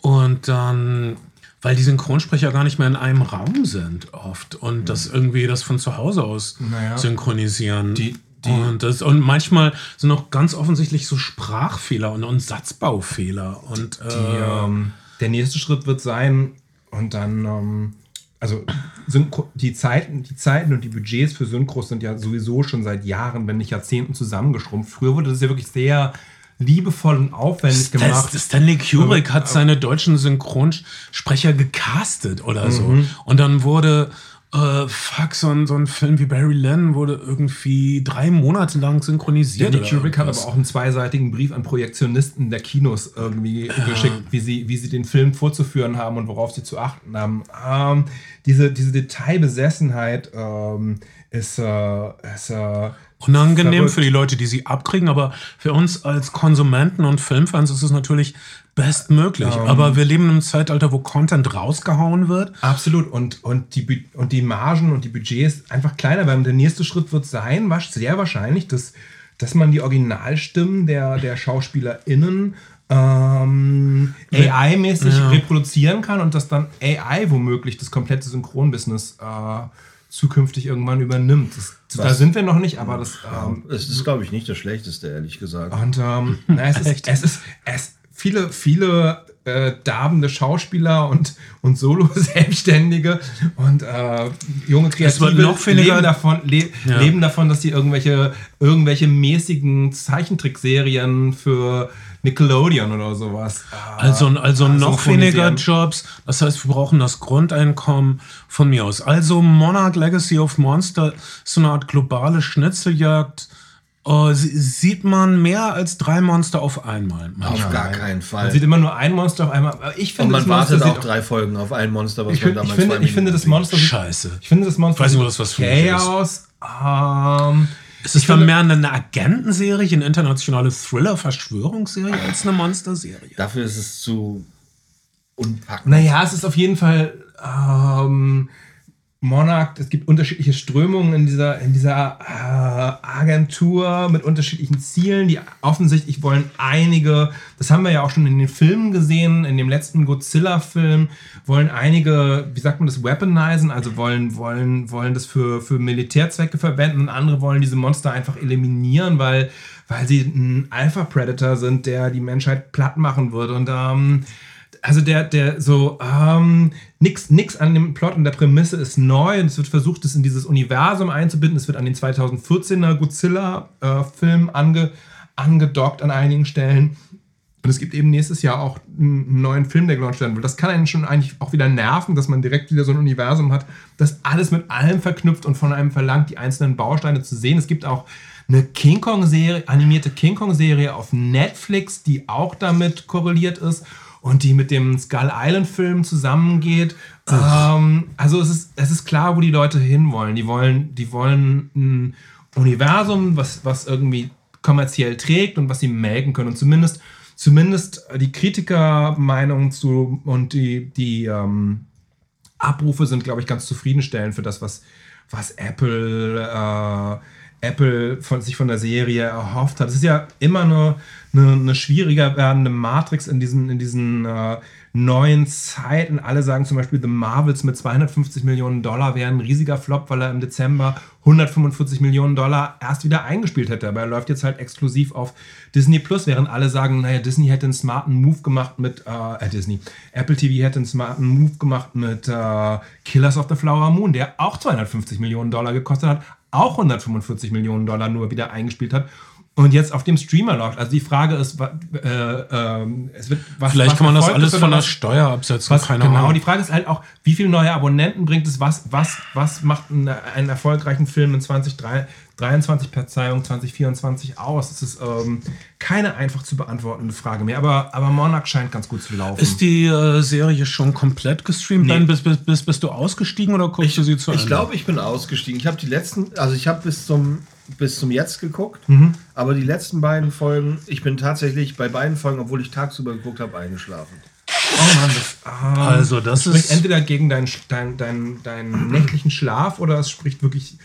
Und dann, weil die Synchronsprecher gar nicht mehr in einem Raum sind oft und das irgendwie das von zu Hause aus Naja. synchronisieren. Die- die- und, das, und manchmal sind auch ganz offensichtlich so Sprachfehler und, und Satzbaufehler. Und äh, Die, ähm, der nächste Schritt wird sein, und dann, ähm, also Synchro, die, Zeiten, die Zeiten und die Budgets für Synchros sind ja sowieso schon seit Jahren, wenn nicht Jahrzehnten zusammengeschrumpft. Früher wurde das ja wirklich sehr liebevoll und aufwendig gemacht. Das, Stanley Kubrick hat seine deutschen Synchronsprecher gecastet oder so. Mhm. Und dann wurde, äh, fuck, so ein, so ein Film wie Barry Lynn wurde irgendwie drei Monate lang synchronisiert. Stanley oder Kubrick hat aber auch einen zweiseitigen Brief an Projektionisten der Kinos irgendwie geschickt, wie sie, wie sie den Film vorzuführen haben und worauf sie zu achten haben. Ähm, diese, diese Detailbesessenheit ähm, ist, äh, ist äh, Unangenehm verrückt. für die Leute, die sie abkriegen, aber für uns als Konsumenten und Filmfans ist es natürlich bestmöglich. Ähm. aber wir leben in einem Zeitalter, wo Content rausgehauen wird. Absolut. Und, und, die, und die Margen und die Budgets einfach kleiner werden. Der nächste Schritt wird sein, sehr wahrscheinlich, dass, dass man die Originalstimmen der, der SchauspielerInnen ähm, AI-mäßig Ja. reproduzieren kann und dass dann AI womöglich das komplette Synchronbusiness äh, zukünftig irgendwann übernimmt. Das, da sind wir noch nicht, aber das. Ähm, Es ist, glaube ich, nicht das Schlechteste, ehrlich gesagt. und ähm, na, es, ist, Echt? es ist es viele, viele äh, darbende Schauspieler und, und Solo-Selbstständige und äh, junge Kreative noch leben, davon, le Ja. leben davon, dass sie irgendwelche, irgendwelche mäßigen Zeichentrickserien für Nickelodeon oder sowas. äh, Also, also äh, noch weniger. Jobs. Das heißt, wir brauchen das Grundeinkommen von mir aus. Also Monarch Legacy of Monster ist so eine Art globale Schnitzeljagd. Äh, sie- sieht man mehr als drei Monster auf einmal. Auf gar keinen Man Fall. sieht immer nur ein Monster auf einmal. Ich Und finde, man das Monster wartet sieht auch drei Folgen auf ein Monster, was Ich, man find, ich, damals finde, zwei ich finde, das Monster sieht Scheiße. Ich finde das Monster Weiß nicht, sieht ob das was für mich ist. aus. Ähm, Ist es dann mehr eine Agentenserie, eine internationale Thriller-Verschwörungsserie als eine Monsterserie? Dafür ist es zu unpackend. naja, es ist auf jeden Fall ähm, Monarch. Es gibt unterschiedliche Strömungen in dieser, in dieser äh, Agentur mit unterschiedlichen Zielen. Die offensichtlich wollen einige, das haben wir ja auch schon in den Filmen gesehen, in dem letzten Godzilla-Film, wollen einige, wie sagt man das, weaponisen, also wollen, wollen, wollen das für, für Militärzwecke verwenden und andere wollen diese Monster einfach eliminieren, weil, weil sie ein Alpha-Predator sind, der die Menschheit platt machen wird. Und ähm, also der, der so, ähm, nix, nix an dem Plot und der Prämisse ist neu und es wird versucht, es in dieses Universum einzubinden. Es wird an den 2014er Godzilla-Film ange, angedockt an einigen Stellen. Und es gibt eben nächstes Jahr auch einen neuen Film, der gelauncht werden will. Das kann einen schon eigentlich auch wieder nerven, dass man direkt wieder so ein Universum hat, das alles mit allem verknüpft und von einem verlangt, die einzelnen Bausteine zu sehen. Es gibt auch eine King Kong-Serie, animierte King Kong-Serie auf Netflix, die auch damit korreliert ist und die mit dem Skull Island-Film zusammengeht. Ähm, also es ist, es ist klar, wo die Leute hinwollen. Die wollen, die wollen ein Universum, was, was irgendwie kommerziell trägt und was sie melken können. Und zumindest, zumindest die Kritikermeinung zu und die, die ähm, Abrufe sind, glaube ich, ganz zufriedenstellend für das, was, was Apple, äh, Apple von, sich von der Serie erhofft hat. Es ist ja immer eine, eine, eine schwieriger werdende Matrix in diesen, in diesen äh, neuen Zeiten. Alle sagen zum Beispiel, The Marvels mit 250 Millionen Dollar wäre ein riesiger Flop, weil er im Dezember 145 Millionen Dollar erst wieder eingespielt hätte. Aber er läuft jetzt halt exklusiv auf Disney Plus, während alle sagen, naja, Disney hätte einen smarten Move gemacht mit, äh, äh, Disney, Apple TV hätte einen smarten Move gemacht mit äh, Killers of the Flower Moon, der auch 250 Millionen Dollar gekostet hat, auch 145 Millionen Dollar nur wieder eingespielt hat und jetzt auf dem Streamer läuft. Also die Frage ist, äh, ähm, es wird was Vielleicht was kann man das alles von der Steuer absetzen. was, keine genau, Ahnung. die Frage ist halt auch, wie viele neue Abonnenten bringt es, was, was, was macht einen, einen erfolgreichen Film in 2023, Verzeihung, 2024 aus? Das ist ähm, keine einfach zu beantwortende Frage mehr, aber, aber Monarch scheint ganz gut zu laufen. Ist die äh, Serie schon komplett gestreamt? Nee. Ben, bist, bist, bist, bist du ausgestiegen oder guckst du sie zu Ich glaube, ich bin ausgestiegen. Ich habe die letzten, also ich habe bis zum bis zum jetzt geguckt, Mhm. aber die letzten beiden Folgen, ich bin tatsächlich bei beiden Folgen, obwohl ich tagsüber geguckt habe, eingeschlafen. oh Mann, das, ähm, Also, das spricht ist- entweder gegen deinen dein, dein, deinen nächtlichen Schlaf oder es spricht wirklich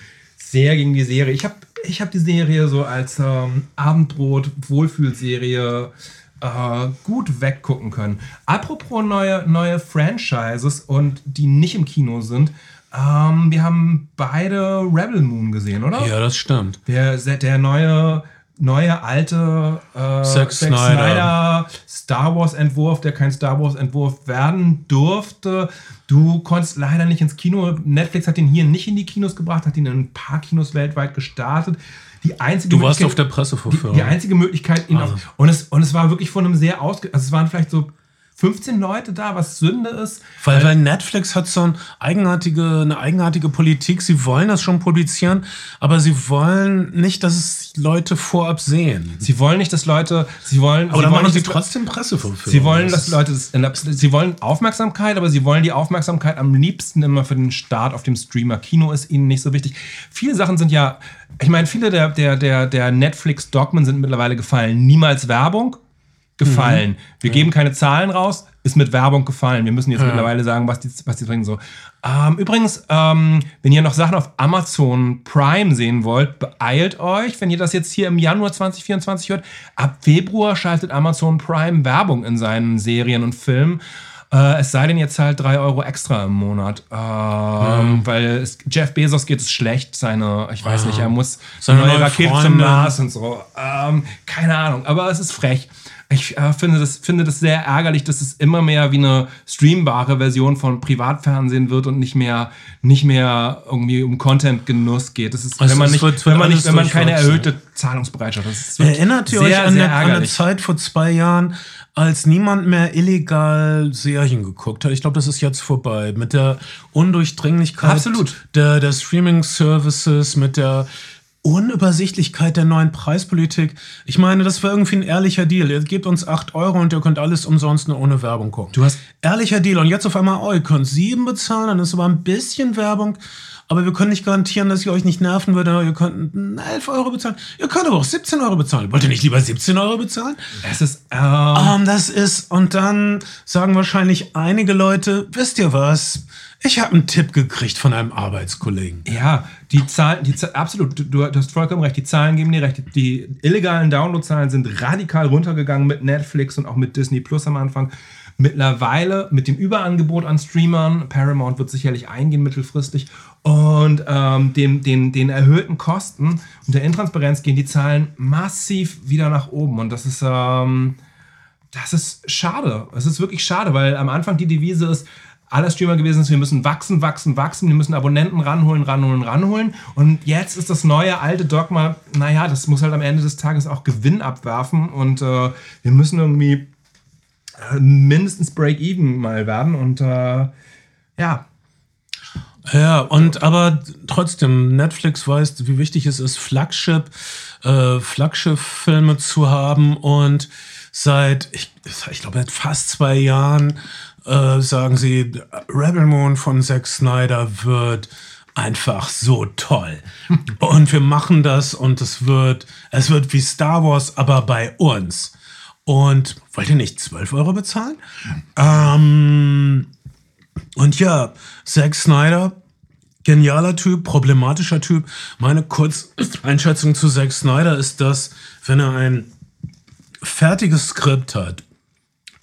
sehr gegen die Serie. Ich habe ich hab die Serie so als ähm, Abendbrot, Wohlfühlserie äh, gut weggucken können. Apropos neue, neue Franchises und die nicht im Kino sind. Ähm, wir haben beide Rebel Moon gesehen, oder? Ja, das stimmt. Der, der neue, neue alte äh, Zack Snyder. Star Wars Entwurf, der kein Star Wars Entwurf werden durfte. Du konntest leider nicht ins Kino. Netflix hat ihn hier nicht in die Kinos gebracht, hat ihn in ein paar Kinos weltweit gestartet. Die einzige Du warst Möglichkeit- auf der die, Pressevorführung. die einzige Möglichkeit, ihn Also. auf, und, es, und es war wirklich von einem sehr ausge... Also es waren vielleicht so 15 Leute da, was Sünde ist. Weil, weil Netflix hat so ein eigenartige, eine eigenartige Politik. Sie wollen das schon publizieren, aber sie wollen nicht, dass es Leute vorab sehen. Sie wollen nicht, dass Leute... Sie wollen, Aber sie dann wollen machen sie trotzdem Pressevorführungen. Sie wollen, Das dass Leute, sie wollen Aufmerksamkeit, aber sie wollen die Aufmerksamkeit am liebsten immer für den Start auf dem Streamer. Kino ist ihnen nicht so wichtig. Viele Sachen sind ja, ich meine, viele der, der, der, der Netflix-Dogmen sind mittlerweile gefallen. Niemals Werbung gefallen. Wir geben keine Zahlen raus, ist mit Werbung gefallen. Wir müssen jetzt mittlerweile sagen, was die, was die bringen. So. Ähm, übrigens, ähm, wenn ihr noch Sachen auf Amazon Prime sehen wollt, beeilt euch. Wenn ihr das jetzt hier im Januar 2024 hört, ab Februar schaltet Amazon Prime Werbung in seinen Serien und Filmen. Äh, es sei denn, ihr zahlt 3 Euro extra im Monat. Ähm, Weil es, Jeff Bezos geht es schlecht. Seine, ich weiß nicht, er muss Seine neue neue Rakete zum. Mars und so. Ähm, keine Ahnung, aber es ist frech. Ich äh, finde, das, finde das sehr ärgerlich, dass es immer mehr wie eine streambare Version von Privatfernsehen wird und nicht mehr, nicht mehr irgendwie um Content-Genuss geht. Das ist, Also wenn man nicht, wird- wenn man, nicht, wenn man keine erhöhte Zahlungsbereitschaft hat. Erinnert ihr sehr, euch an sehr eine, an eine ärgerlich. Zeit vor zwei Jahren, als niemand mehr illegal Serien geguckt hat? Ich glaube, das ist jetzt vorbei. Mit der Undurchdringlichkeit Absolut. der, der Streaming-Services, mit der Unübersichtlichkeit der neuen Preispolitik. Ich meine, das war irgendwie ein ehrlicher Deal. Ihr gebt uns 8 Euro und ihr könnt alles umsonst nur ohne Werbung gucken. Du hast- ehrlicher Deal. Und jetzt auf einmal, oh, ihr könnt 7 bezahlen, dann ist aber ein bisschen Werbung. Aber wir können nicht garantieren, dass ihr euch nicht nerven würde. Ihr könnt 11 Euro bezahlen. Ihr könnt aber auch 17 Euro bezahlen. Wollt ihr nicht lieber 17 Euro bezahlen? Es ist, ähm, Ähm, das ist, und dann sagen wahrscheinlich einige Leute, wisst ihr was? Ich habe einen Tipp gekriegt von einem Arbeitskollegen. Ja, die Zahlen, die absolut, du, du hast vollkommen recht, die Zahlen geben dir recht. Die illegalen Downloadzahlen sind radikal runtergegangen mit Netflix und auch mit Disney Plus am Anfang. Mittlerweile mit dem Überangebot an Streamern, Paramount wird sicherlich eingehen mittelfristig, und ähm, den, den, den erhöhten Kosten und der Intransparenz gehen die Zahlen massiv wieder nach oben. Und das ist, ähm, das ist schade. Es ist wirklich schade, weil am Anfang die Devise ist, aller Streamer gewesen ist, wir müssen wachsen, wachsen, wachsen, wir müssen Abonnenten ranholen, ranholen, ranholen. Und jetzt ist das neue alte Dogma, naja, das muss halt am Ende des Tages auch Gewinn abwerfen und äh, wir müssen irgendwie äh, mindestens Break-Even mal werden und äh, ja, Ja, und aber trotzdem, Netflix weiß, wie wichtig es ist, Flagship, äh, Flaggschiff-Filme zu haben und seit, ich, ich glaube, seit fast zwei Jahren äh, sagen sie, Rebel Moon von Zack Snyder wird einfach so toll. und wir machen das und es wird, es wird wie Star Wars, aber bei uns. Und wollt ihr nicht 12 Euro bezahlen? Ähm, und ja, Zack Snyder, genialer Typ, problematischer Typ. Meine Kurzeinschätzung zu Zack Snyder ist, dass, wenn er ein fertiges Skript hat,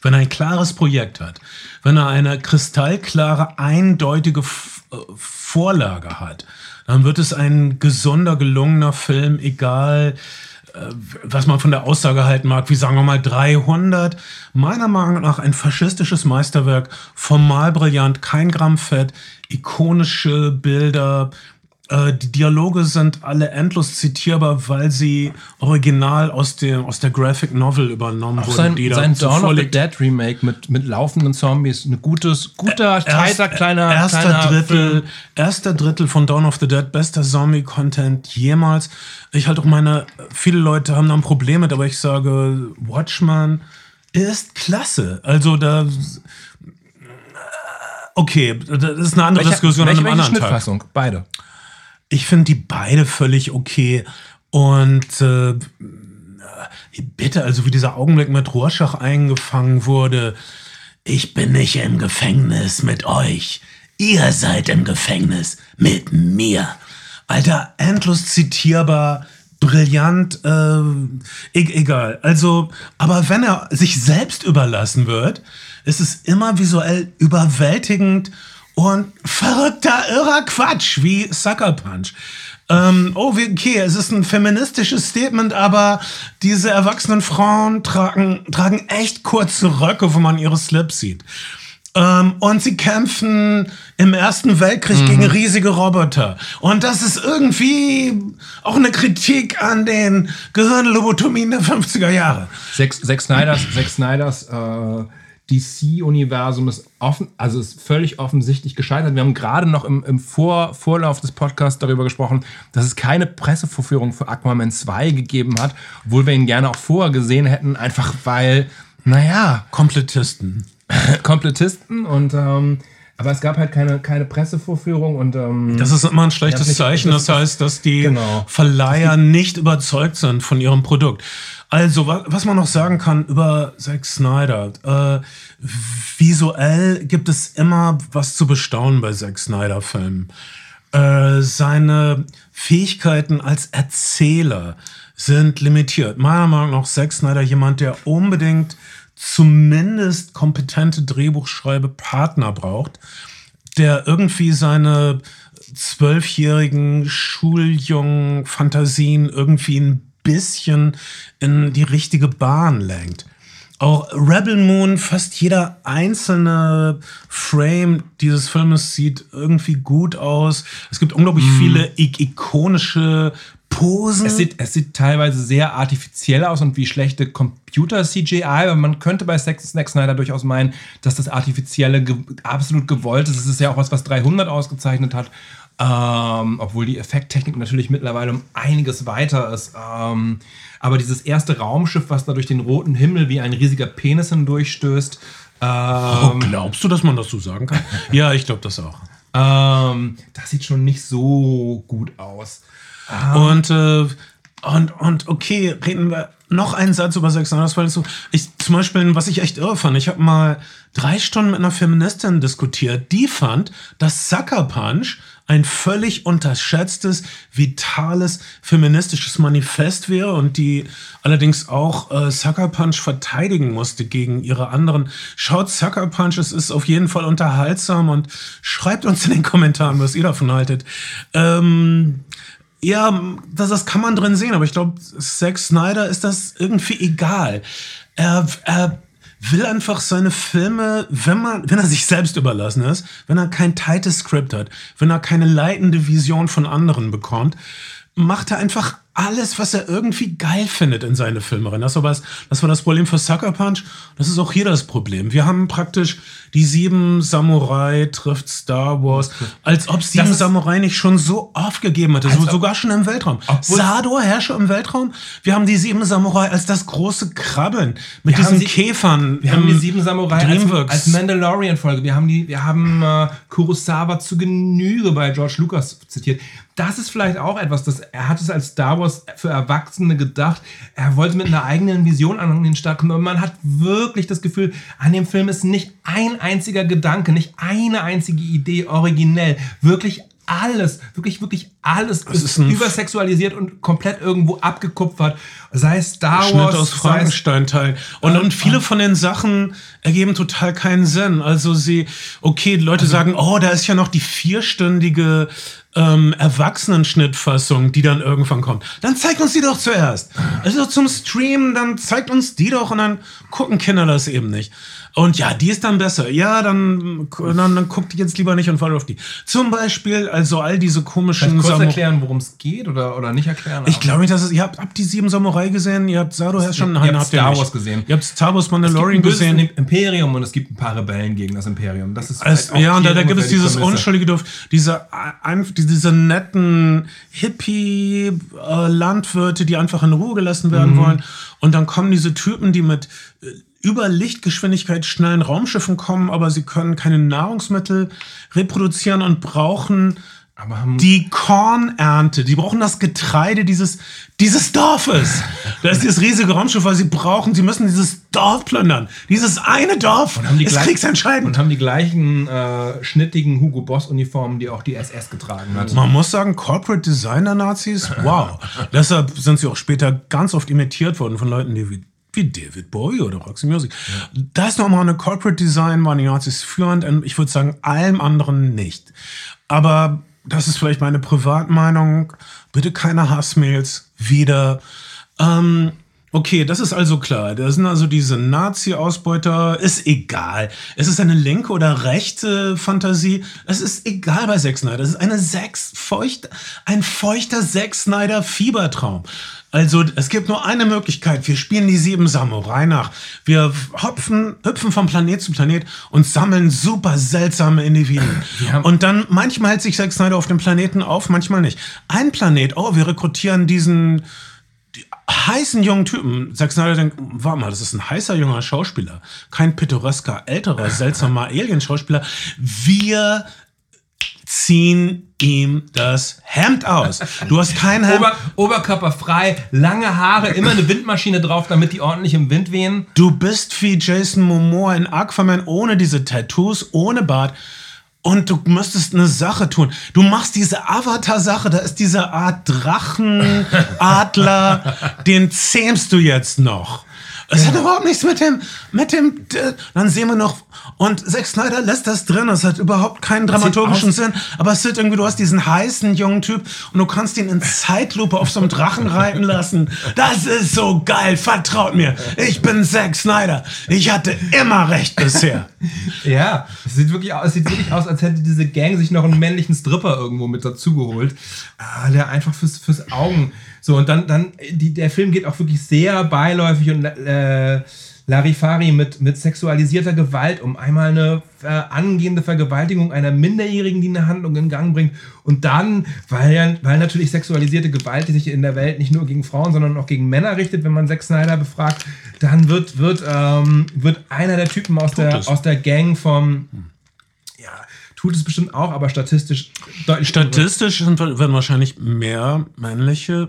wenn er ein klares Projekt hat, wenn er eine kristallklare, eindeutige äh, Vorlage hat, dann wird es ein gesunder, gelungener Film, egal äh, was man von der Aussage halten mag, wie sagen wir mal 300. Meiner Meinung nach ein faschistisches Meisterwerk, formal brillant, kein Gramm Fett, ikonische Bilder, äh, die Dialoge sind alle endlos zitierbar, weil sie original aus, dem, aus der Graphic Novel übernommen Auch wurden. sein, die sein Dawn of the. Dead Remake mit, mit laufenden Zombies, ein gutes, guter, tighter, kleiner, erster kleiner Drittel, Film. erster Drittel von Dawn of the Dead, bester Zombie-Content jemals. Ich halt auch meine, viele Leute haben da ein Problem mit, aber ich sage, Watchman ist klasse. Also da, okay, das ist eine andere Diskussion welche, an einem welche anderen Tag. Schnittfassung? Beide. Ich finde die beide völlig okay. Und äh, bitte, also wie dieser Augenblick mit Rorschach eingefangen wurde, ich bin nicht im Gefängnis mit euch. Ihr seid im Gefängnis mit mir. Alter, endlos zitierbar, brillant, äh, e egal. Also, aber wenn er sich selbst überlassen wird, ist es immer visuell überwältigend und verrückter, irrer Quatsch wie Sucker Punch. Ähm, oh, okay, es ist ein feministisches Statement, aber diese erwachsenen Frauen tragen, tragen echt kurze Röcke, wo man ihre Slips sieht. Ähm, und sie kämpfen im Ersten Weltkrieg gegen riesige Roboter. Und das ist irgendwie auch eine Kritik an den Gehirnlobotomien der 50er Jahre. Zack Snyders, Zack Snyders äh, DC-Universum ist offen, also ist völlig offensichtlich gescheitert. Wir haben gerade noch im, im Vor, Vorlauf des Podcasts darüber gesprochen, dass es keine Pressevorführung für Aquaman 2 gegeben hat, obwohl wir ihn gerne auch vorher gesehen hätten, einfach weil, naja, Komplettisten. Komplettisten und ähm, aber es gab halt keine, keine Pressevorführung und ähm, Das ist immer ein schlechtes Zeichen. Das heißt, dass die Genau. Verleiher nicht überzeugt sind von ihrem Produkt. Also, wa- was man noch sagen kann über Zack Snyder. Äh, visuell gibt es immer was zu bestaunen bei Zack Snyder-Filmen. Äh, seine Fähigkeiten als Erzähler sind limitiert. Meiner Meinung nach Zack Snyder jemand, der unbedingt zumindest kompetente Drehbuchschreibe-Partner braucht, der irgendwie seine zwölfjährigen Schuljungen Fantasien irgendwie ein bisschen in die richtige Bahn lenkt. Auch Rebel Moon, fast jeder einzelne Frame dieses Filmes sieht irgendwie gut aus. Es gibt unglaublich viele ik ikonische Posen. Es sieht, es sieht teilweise sehr artifiziell aus und wie schlechte Computer-CGI, aber man könnte bei Zack Zack Snyder durchaus meinen, dass das Artifizielle ge absolut gewollt ist. Es ist ja auch was, was 300 ausgezeichnet hat, ähm, obwohl die Effekttechnik natürlich mittlerweile um einiges weiter ist. Ähm, aber dieses erste Raumschiff, was da durch den roten Himmel wie ein riesiger Penis hindurchstößt, oh, ähm, glaubst du, dass man das so sagen kann? ja, ich glaube das auch. ähm, das sieht schon nicht so gut aus. Und, äh, und, und okay, reden wir noch einen Satz über Sex weil so, ich zum Beispiel, was ich echt irre fand, ich habe mal drei Stunden mit einer Feministin diskutiert, die fand, dass Sucker Punch ein völlig unterschätztes, vitales, feministisches Manifest wäre und die allerdings auch äh, Sucker Punch verteidigen musste gegen ihre anderen. Schaut Sucker Punch, es ist auf jeden Fall unterhaltsam und schreibt uns in den Kommentaren, was ihr davon haltet. Ähm, ja, das, das kann man drin sehen, aber ich glaube, Zack Snyder ist das irgendwie egal. Er, er will einfach seine Filme, wenn man, wenn er sich selbst überlassen ist, wenn er kein tightes Skript hat, wenn er keine leitende Vision von anderen bekommt, macht er einfach alles, was er irgendwie geil findet in seine Filme rein. Das war, das, das war das Problem für Sucker Punch. Das ist auch hier das Problem. Wir haben praktisch die sieben Samurai trifft Star Wars, als ob sieben Samurai nicht schon so aufgegeben hätte, so, sogar schon im Weltraum. Obwohl- Sador herrsche im Weltraum. Wir haben die sieben Samurai als das große Krabbeln mit Wir diesen sie- Käfern. Wir haben die sieben Samurai als, als Mandalorian-Folge. Wir haben, die, wir haben äh, Kurosawa zu Genüge bei George Lucas zitiert. Das ist vielleicht auch etwas, das, er hat es als Star Wars für Erwachsene gedacht. Er wollte mit einer eigenen Vision an den Start kommen. Und man hat wirklich das Gefühl, an dem Film ist nicht ein einziger Gedanke, nicht eine einzige Idee originell. Wirklich alles, wirklich, wirklich alles ist, ist übersexualisiert und komplett irgendwo abgekupfert. Sei es Star Schnitt Wars, aus Frankenstein-Teil. Und, und viele von den Sachen ergeben total keinen Sinn. Also sie, okay, Leute sagen, oh, da ist ja noch die vierstündige ähm, Erwachsenenschnittfassung, die dann irgendwann kommt. Dann zeigt uns die doch zuerst. Also zum Stream, dann zeigt uns die doch und dann gucken Kinder das eben nicht. Und ja, die ist dann besser. Ja, dann, dann, dann guckt jetzt lieber nicht und folgt auf die. Zum Beispiel, also all diese komischen Kannst du kurz erklären, worum es geht oder, oder nicht erklären? Ich glaube nicht, dass es. Ihr habt, habt die sieben Samurai gesehen, ihr habt Sado Herr schon. Ihr habt ihr Star. Wars gesehen. Ihr habt Star Wars es gibt Mandalorian ein gesehen. Imperium und es gibt ein paar Rebellen gegen das Imperium. Das ist Es, halt ja, und da, da gibt es dieses Prämisse. unschuldige Dorf, diese, diese netten Hippie-Landwirte, die einfach in Ruhe gelassen Mhm. werden wollen. Und dann kommen diese Typen, die mit äh, über Lichtgeschwindigkeit schnellen Raumschiffen kommen, aber sie können keine Nahrungsmittel reproduzieren und brauchen die Kornernte, die brauchen das Getreide dieses, dieses Dorfes. Da ist dieses riesige Raumschiff, weil sie brauchen, sie müssen dieses Dorf plündern. Dieses eine Dorf haben die ist gleich- kriegsentscheidend. und haben die gleichen äh, schnittigen Hugo Boss Uniformen, die auch die SS getragen hat. Man muss sagen, Corporate Designer Nazis, wow. Deshalb sind sie auch später ganz oft imitiert worden von Leuten, die wie, wie David Bowie oder Roxy Music. Da ist nochmal eine Corporate Design, waren die Nazis führend und ich würde sagen, allem anderen nicht. Aber das ist vielleicht meine Privatmeinung. Bitte keine Hassmails wieder. Ähm, Okay, das ist also klar. Da sind also diese Nazi-Ausbeuter. Ist egal. Es ist eine linke oder rechte Fantasie. Es ist egal bei Zack Snyder. Es ist eine sechs feucht, ein feuchter Zack Snyder Fiebertraum. Also es gibt nur eine Möglichkeit. Wir spielen die sieben Samurai nach. Wir hopfen, hüpfen von Planet zu Planet und sammeln super seltsame Individuen. haben- Und dann manchmal hält sich Zack Snyder auf dem Planeten auf, manchmal nicht. Ein Planet, oh, wir rekrutieren diesen heißen jungen Typen. Zack Snyder denkt, warte mal, das ist ein heißer junger Schauspieler. Kein pittoresker, älterer, seltsamer Alien-Schauspieler. Wir ziehen ihm das Hemd aus. Du hast kein Hemd. Ober, Oberkörper frei, lange Haare, immer eine Windmaschine drauf, damit die ordentlich im Wind wehen. Du bist wie Jason Momoa in Aquaman ohne diese Tattoos, ohne Bart. Und du müsstest eine Sache tun. Du machst diese Avatar-Sache, da ist diese Art Drachenadler, den zähmst du jetzt noch. Es hat überhaupt nichts mit dem, mit dem, äh, dann sehen wir noch, und Zack Snyder lässt das drin, es hat überhaupt keinen dramaturgischen Sinn, aber es sieht irgendwie, du hast diesen heißen jungen Typ und du kannst ihn in Zeitlupe auf so einem Drachen reiten lassen. Das ist so geil, vertraut mir. Ich bin Zack Snyder. Ich hatte immer recht bisher. Ja, es sieht wirklich aus, es sieht wirklich aus, als hätte diese Gang sich noch einen männlichen Stripper irgendwo mit dazugeholt, ah, der einfach fürs, fürs Augen. So, und dann, dann die, der Film geht auch wirklich sehr beiläufig und äh, Larifari mit, mit sexualisierter Gewalt um einmal eine äh, angehende Vergewaltigung einer Minderjährigen, die eine Handlung in Gang bringt. Und dann, weil, ja, weil natürlich sexualisierte Gewalt, die sich in der Welt nicht nur gegen Frauen, sondern auch gegen Männer richtet, wenn man Zack Snyder befragt, dann wird, wird, ähm, wird einer der Typen aus, der, es. aus der Gang vom ja, tut es bestimmt auch, aber statistisch deutlich. Statistisch sind, werden wahrscheinlich mehr männliche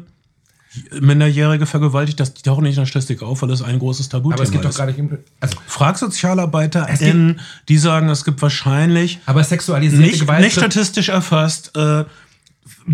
Minderjährige vergewaltigt. Das taucht nicht in der Statistik auf, weil das ein großes Tabuthema aber es gibt doch ist. gar nicht. Also, Frag SozialarbeiterInnen, die sagen, es gibt wahrscheinlich aber sexualisierte nicht, Gewalt. nicht statistisch erfasst, äh,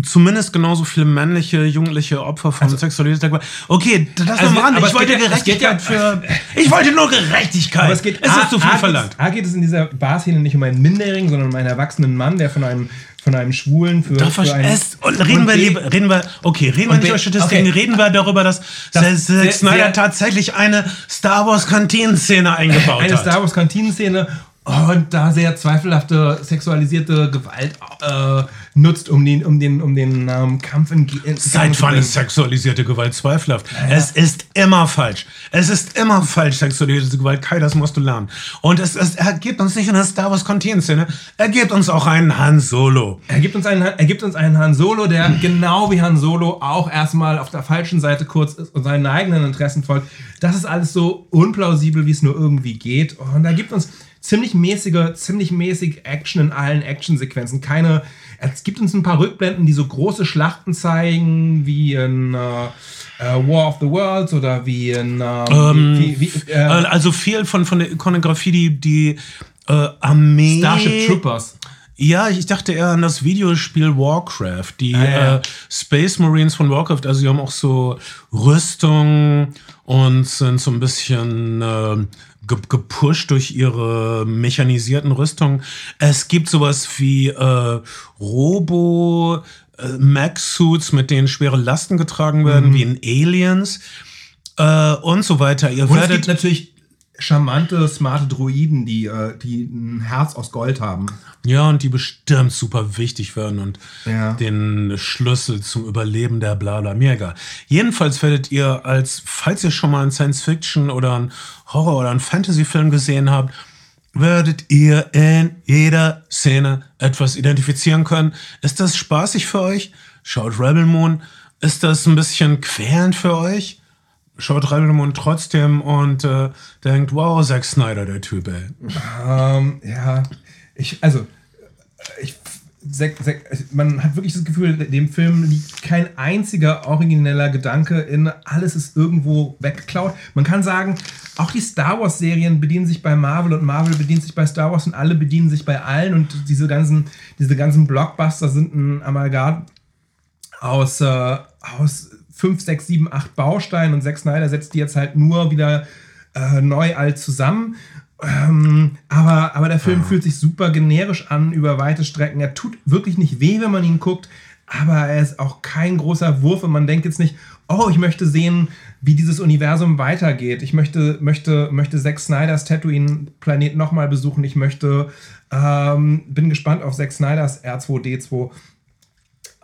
zumindest genauso viele männliche, jugendliche Opfer von sexualisierter Gewalt. Okay, das Also, Rande. aber Ich wollte geht Gerechtigkeit für. Ich wollte nur Gerechtigkeit. aber es geht es A- ist zu viel A, verlangt. A geht es in dieser Barszene nicht um einen Minderjährigen, sondern um einen erwachsenen Mann, der von einem, von einem Schwulen für. Darf für ich einen, es, und reden wir B- lieber, reden wir, okay, reden wir nicht B- über Statistiken, okay. reden wir darüber, dass Das Zack Snyder tatsächlich eine Star Wars Kantinenszene eingebaut eine hat. Star Wars Kantinenszene und da sehr zweifelhafte sexualisierte Gewalt äh, nutzt, um den, um den, um den ähm, Kampf in, in Seit wann ist sexualisierte Gewalt zweifelhaft? Es ist immer falsch. Es ist immer falsch, sexualisierte Gewalt. Kai, das musst du lernen. Und es, es er gibt uns nicht nur eine Star Wars Kantinenszene, er gibt uns auch einen Han Solo. Er gibt uns einen, er gibt uns einen Han Solo, der genau wie Han Solo auch erstmal auf der falschen Seite kurz ist und seinen eigenen Interessen folgt. Das ist alles so unplausibel, wie es nur irgendwie geht. Und er gibt uns ziemlich mäßige, ziemlich mäßig Action in allen Actionsequenzen. Keine, es gibt uns ein paar Rückblenden, die so große Schlachten zeigen, wie in äh, äh, War of the Worlds oder wie in ähm, wie, wie, wie, Äh, äh, Also viel von, von der Ikonografie, die, die äh, Armee. Starship Troopers. Ja, ich dachte eher an das Videospiel Warcraft. Die Ah, ja. äh, Space Marines von Warcraft, also die haben auch so Rüstung und sind so ein bisschen äh, ge gepusht durch ihre mechanisierten Rüstungen. Es gibt sowas wie äh, Robo äh, Mech-Suits, mit denen schwere Lasten getragen werden, wie in Aliens äh, und so weiter. Ihr Mhm. Und werdet natürlich charmante, smarte Droiden, die, äh, die ein Herz aus Gold haben. Ja, und die bestimmt super wichtig werden und Ja. den Schlüssel zum Überleben der Blabla. Mir egal. Jedenfalls werdet ihr als, falls ihr schon mal einen Science-Fiction oder einen Horror- oder einen Fantasy-Film gesehen habt, werdet ihr in jeder Szene etwas identifizieren können. Ist das spaßig für euch? Schaut Rebel Moon. Ist das ein bisschen quälend für euch? Schaut Rebel Moon trotzdem und äh, denkt, wow, Zack Snyder, der Typ, ey. Ähm, ja, ich, also, ich, Zack, Zack, man hat wirklich das Gefühl, dem Film liegt kein einziger origineller Gedanke in, alles ist irgendwo weggeklaut. Man kann sagen, auch die Star Wars Serien bedienen sich bei Marvel und Marvel bedient sich bei Star Wars und alle bedienen sich bei allen und diese ganzen, diese ganzen Blockbuster sind ein Amalgam aus, äh, aus 5, 6, 7, 8 Bausteinen und Zack Snyder setzt die jetzt halt nur wieder äh, neu alt zusammen. Ähm, aber, aber der Film fühlt sich super generisch an über weite Strecken. Er tut wirklich nicht weh, wenn man ihn guckt, aber er ist auch kein großer Wurf und man denkt jetzt nicht, oh, ich möchte sehen, wie dieses Universum weitergeht. Ich möchte, möchte, möchte Zack Snyders Tatooine-Planet nochmal besuchen. Ich möchte, ähm, bin gespannt auf Zack Snyders R2D2.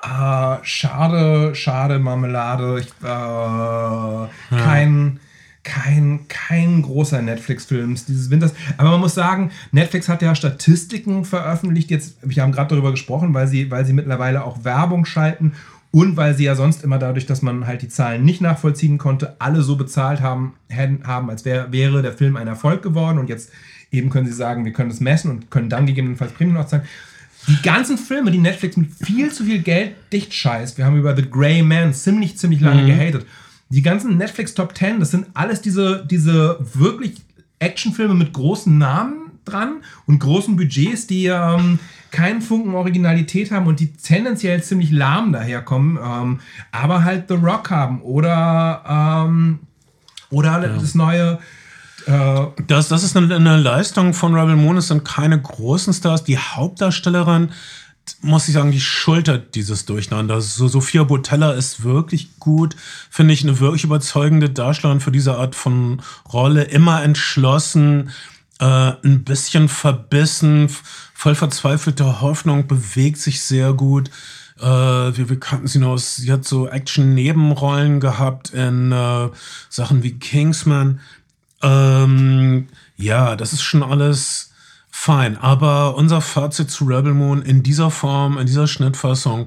Ah, schade, schade, Marmelade. Ich, äh, kein, kein, kein großer Netflix-Film dieses Winters. Aber man muss sagen, Netflix hat ja Statistiken veröffentlicht. Jetzt, wir haben gerade darüber gesprochen, weil sie, weil sie mittlerweile auch Werbung schalten und weil sie ja sonst immer dadurch, dass man halt die Zahlen nicht nachvollziehen konnte, alle so bezahlt haben, hätten- haben als wär, wäre der Film ein Erfolg geworden. Und jetzt eben können sie sagen, wir können das messen und können dann gegebenenfalls Premium noch zeigen. Die ganzen Filme, die Netflix mit viel zu viel Geld dicht scheißt, wir haben über The Grey Man ziemlich, ziemlich lange gehatet. Die ganzen Netflix Top 10, das sind alles diese, diese wirklich Actionfilme mit großen Namen dran und großen Budgets, die ähm, keinen Funken Originalität haben und die tendenziell ziemlich lahm daherkommen, ähm, aber halt The Rock haben oder, ähm, oder das neue Das, das ist eine, eine Leistung von Rebel Moon. Es sind keine großen Stars. Die Hauptdarstellerin, muss ich sagen, die schultert dieses Durcheinander. So, Sophia Botella ist wirklich gut. Finde ich eine wirklich überzeugende Darstellerin für diese Art von Rolle. Immer entschlossen, äh, ein bisschen verbissen, voll verzweifelte Hoffnung, bewegt sich sehr gut. Äh, wir, wir kannten sie noch aus, sie hat so Action-Nebenrollen gehabt in äh, Sachen wie Kingsman. Ähm, ja, das ist schon alles fein. Aber unser Fazit zu Rebel Moon in dieser Form, in dieser Schnittfassung,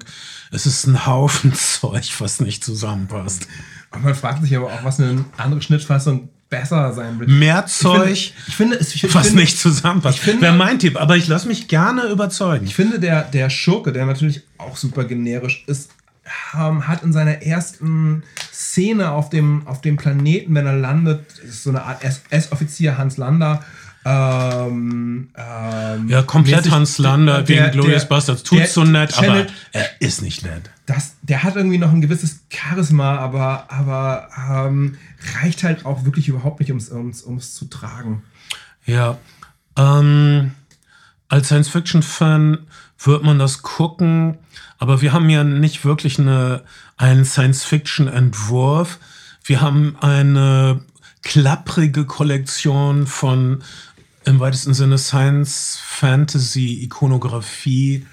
es ist ein Haufen Zeug, was nicht zusammenpasst. Und man fragt sich aber auch, was eine andere Schnittfassung besser sein wird. Mehr Ich finde, Zeug, ich finde, es, ich was finde, nicht zusammenpasst. finde- Wäre mein Tipp, aber ich lasse mich gerne überzeugen. Ich finde, der, der Schurke, der natürlich auch super generisch ist, ähm, hat in seiner ersten Szene auf dem, auf dem Planeten, wenn er landet, ist so eine Art S-Offizier Hans Lander. Ähm, ähm, ja, komplett mäßig- Hans Lander der- gegen Glorious der- Bastards. Tut der so nett, aber channelt- er ist nicht nett. das, der hat irgendwie noch ein gewisses Charisma, aber, aber ähm, reicht halt auch wirklich überhaupt nicht, ums, ums, ums zu tragen. Ja, ähm, als Science-Fiction-Fan wird man das gucken, aber wir haben ja nicht wirklich eine, einen Science-Fiction-Entwurf. Wir haben eine klapprige Kollektion von im weitesten Sinne Science-Fantasy-Ikonografie,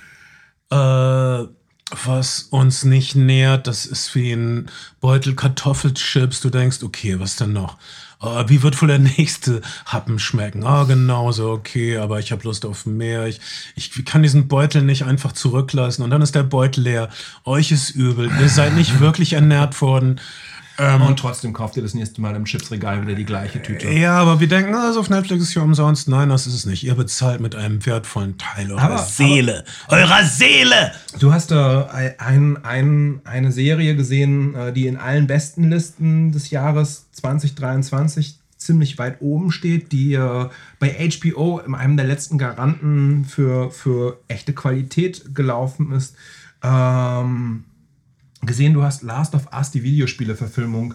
äh, was uns nicht nährt. Das ist wie ein Beutel Kartoffelchips. Du denkst, okay, was denn noch? Äh, wie wird wohl der nächste Happen schmecken? Ah, genauso, okay, aber ich habe Lust auf mehr. Ich, ich kann diesen Beutel nicht einfach zurücklassen und dann ist der Beutel leer. Euch ist übel. Ihr seid nicht wirklich ernährt worden. Und trotzdem kauft ihr das nächste Mal im Chipsregal wieder die gleiche Tüte. Ja, aber wir denken, also auf Netflix ist ja umsonst. Nein, das ist es nicht. Ihr bezahlt mit einem wertvollen Teil eurer Aber- Seele. eurer Seele! Du hast da ein, ein, eine Serie gesehen, äh, die in allen besten Listen des Jahres 2023 ziemlich weit oben steht, die äh, bei HBO in einem der letzten Garanten für, für echte Qualität gelaufen ist. Ähm, gesehen, du hast Last of Us, die Videospiele-Verfilmung,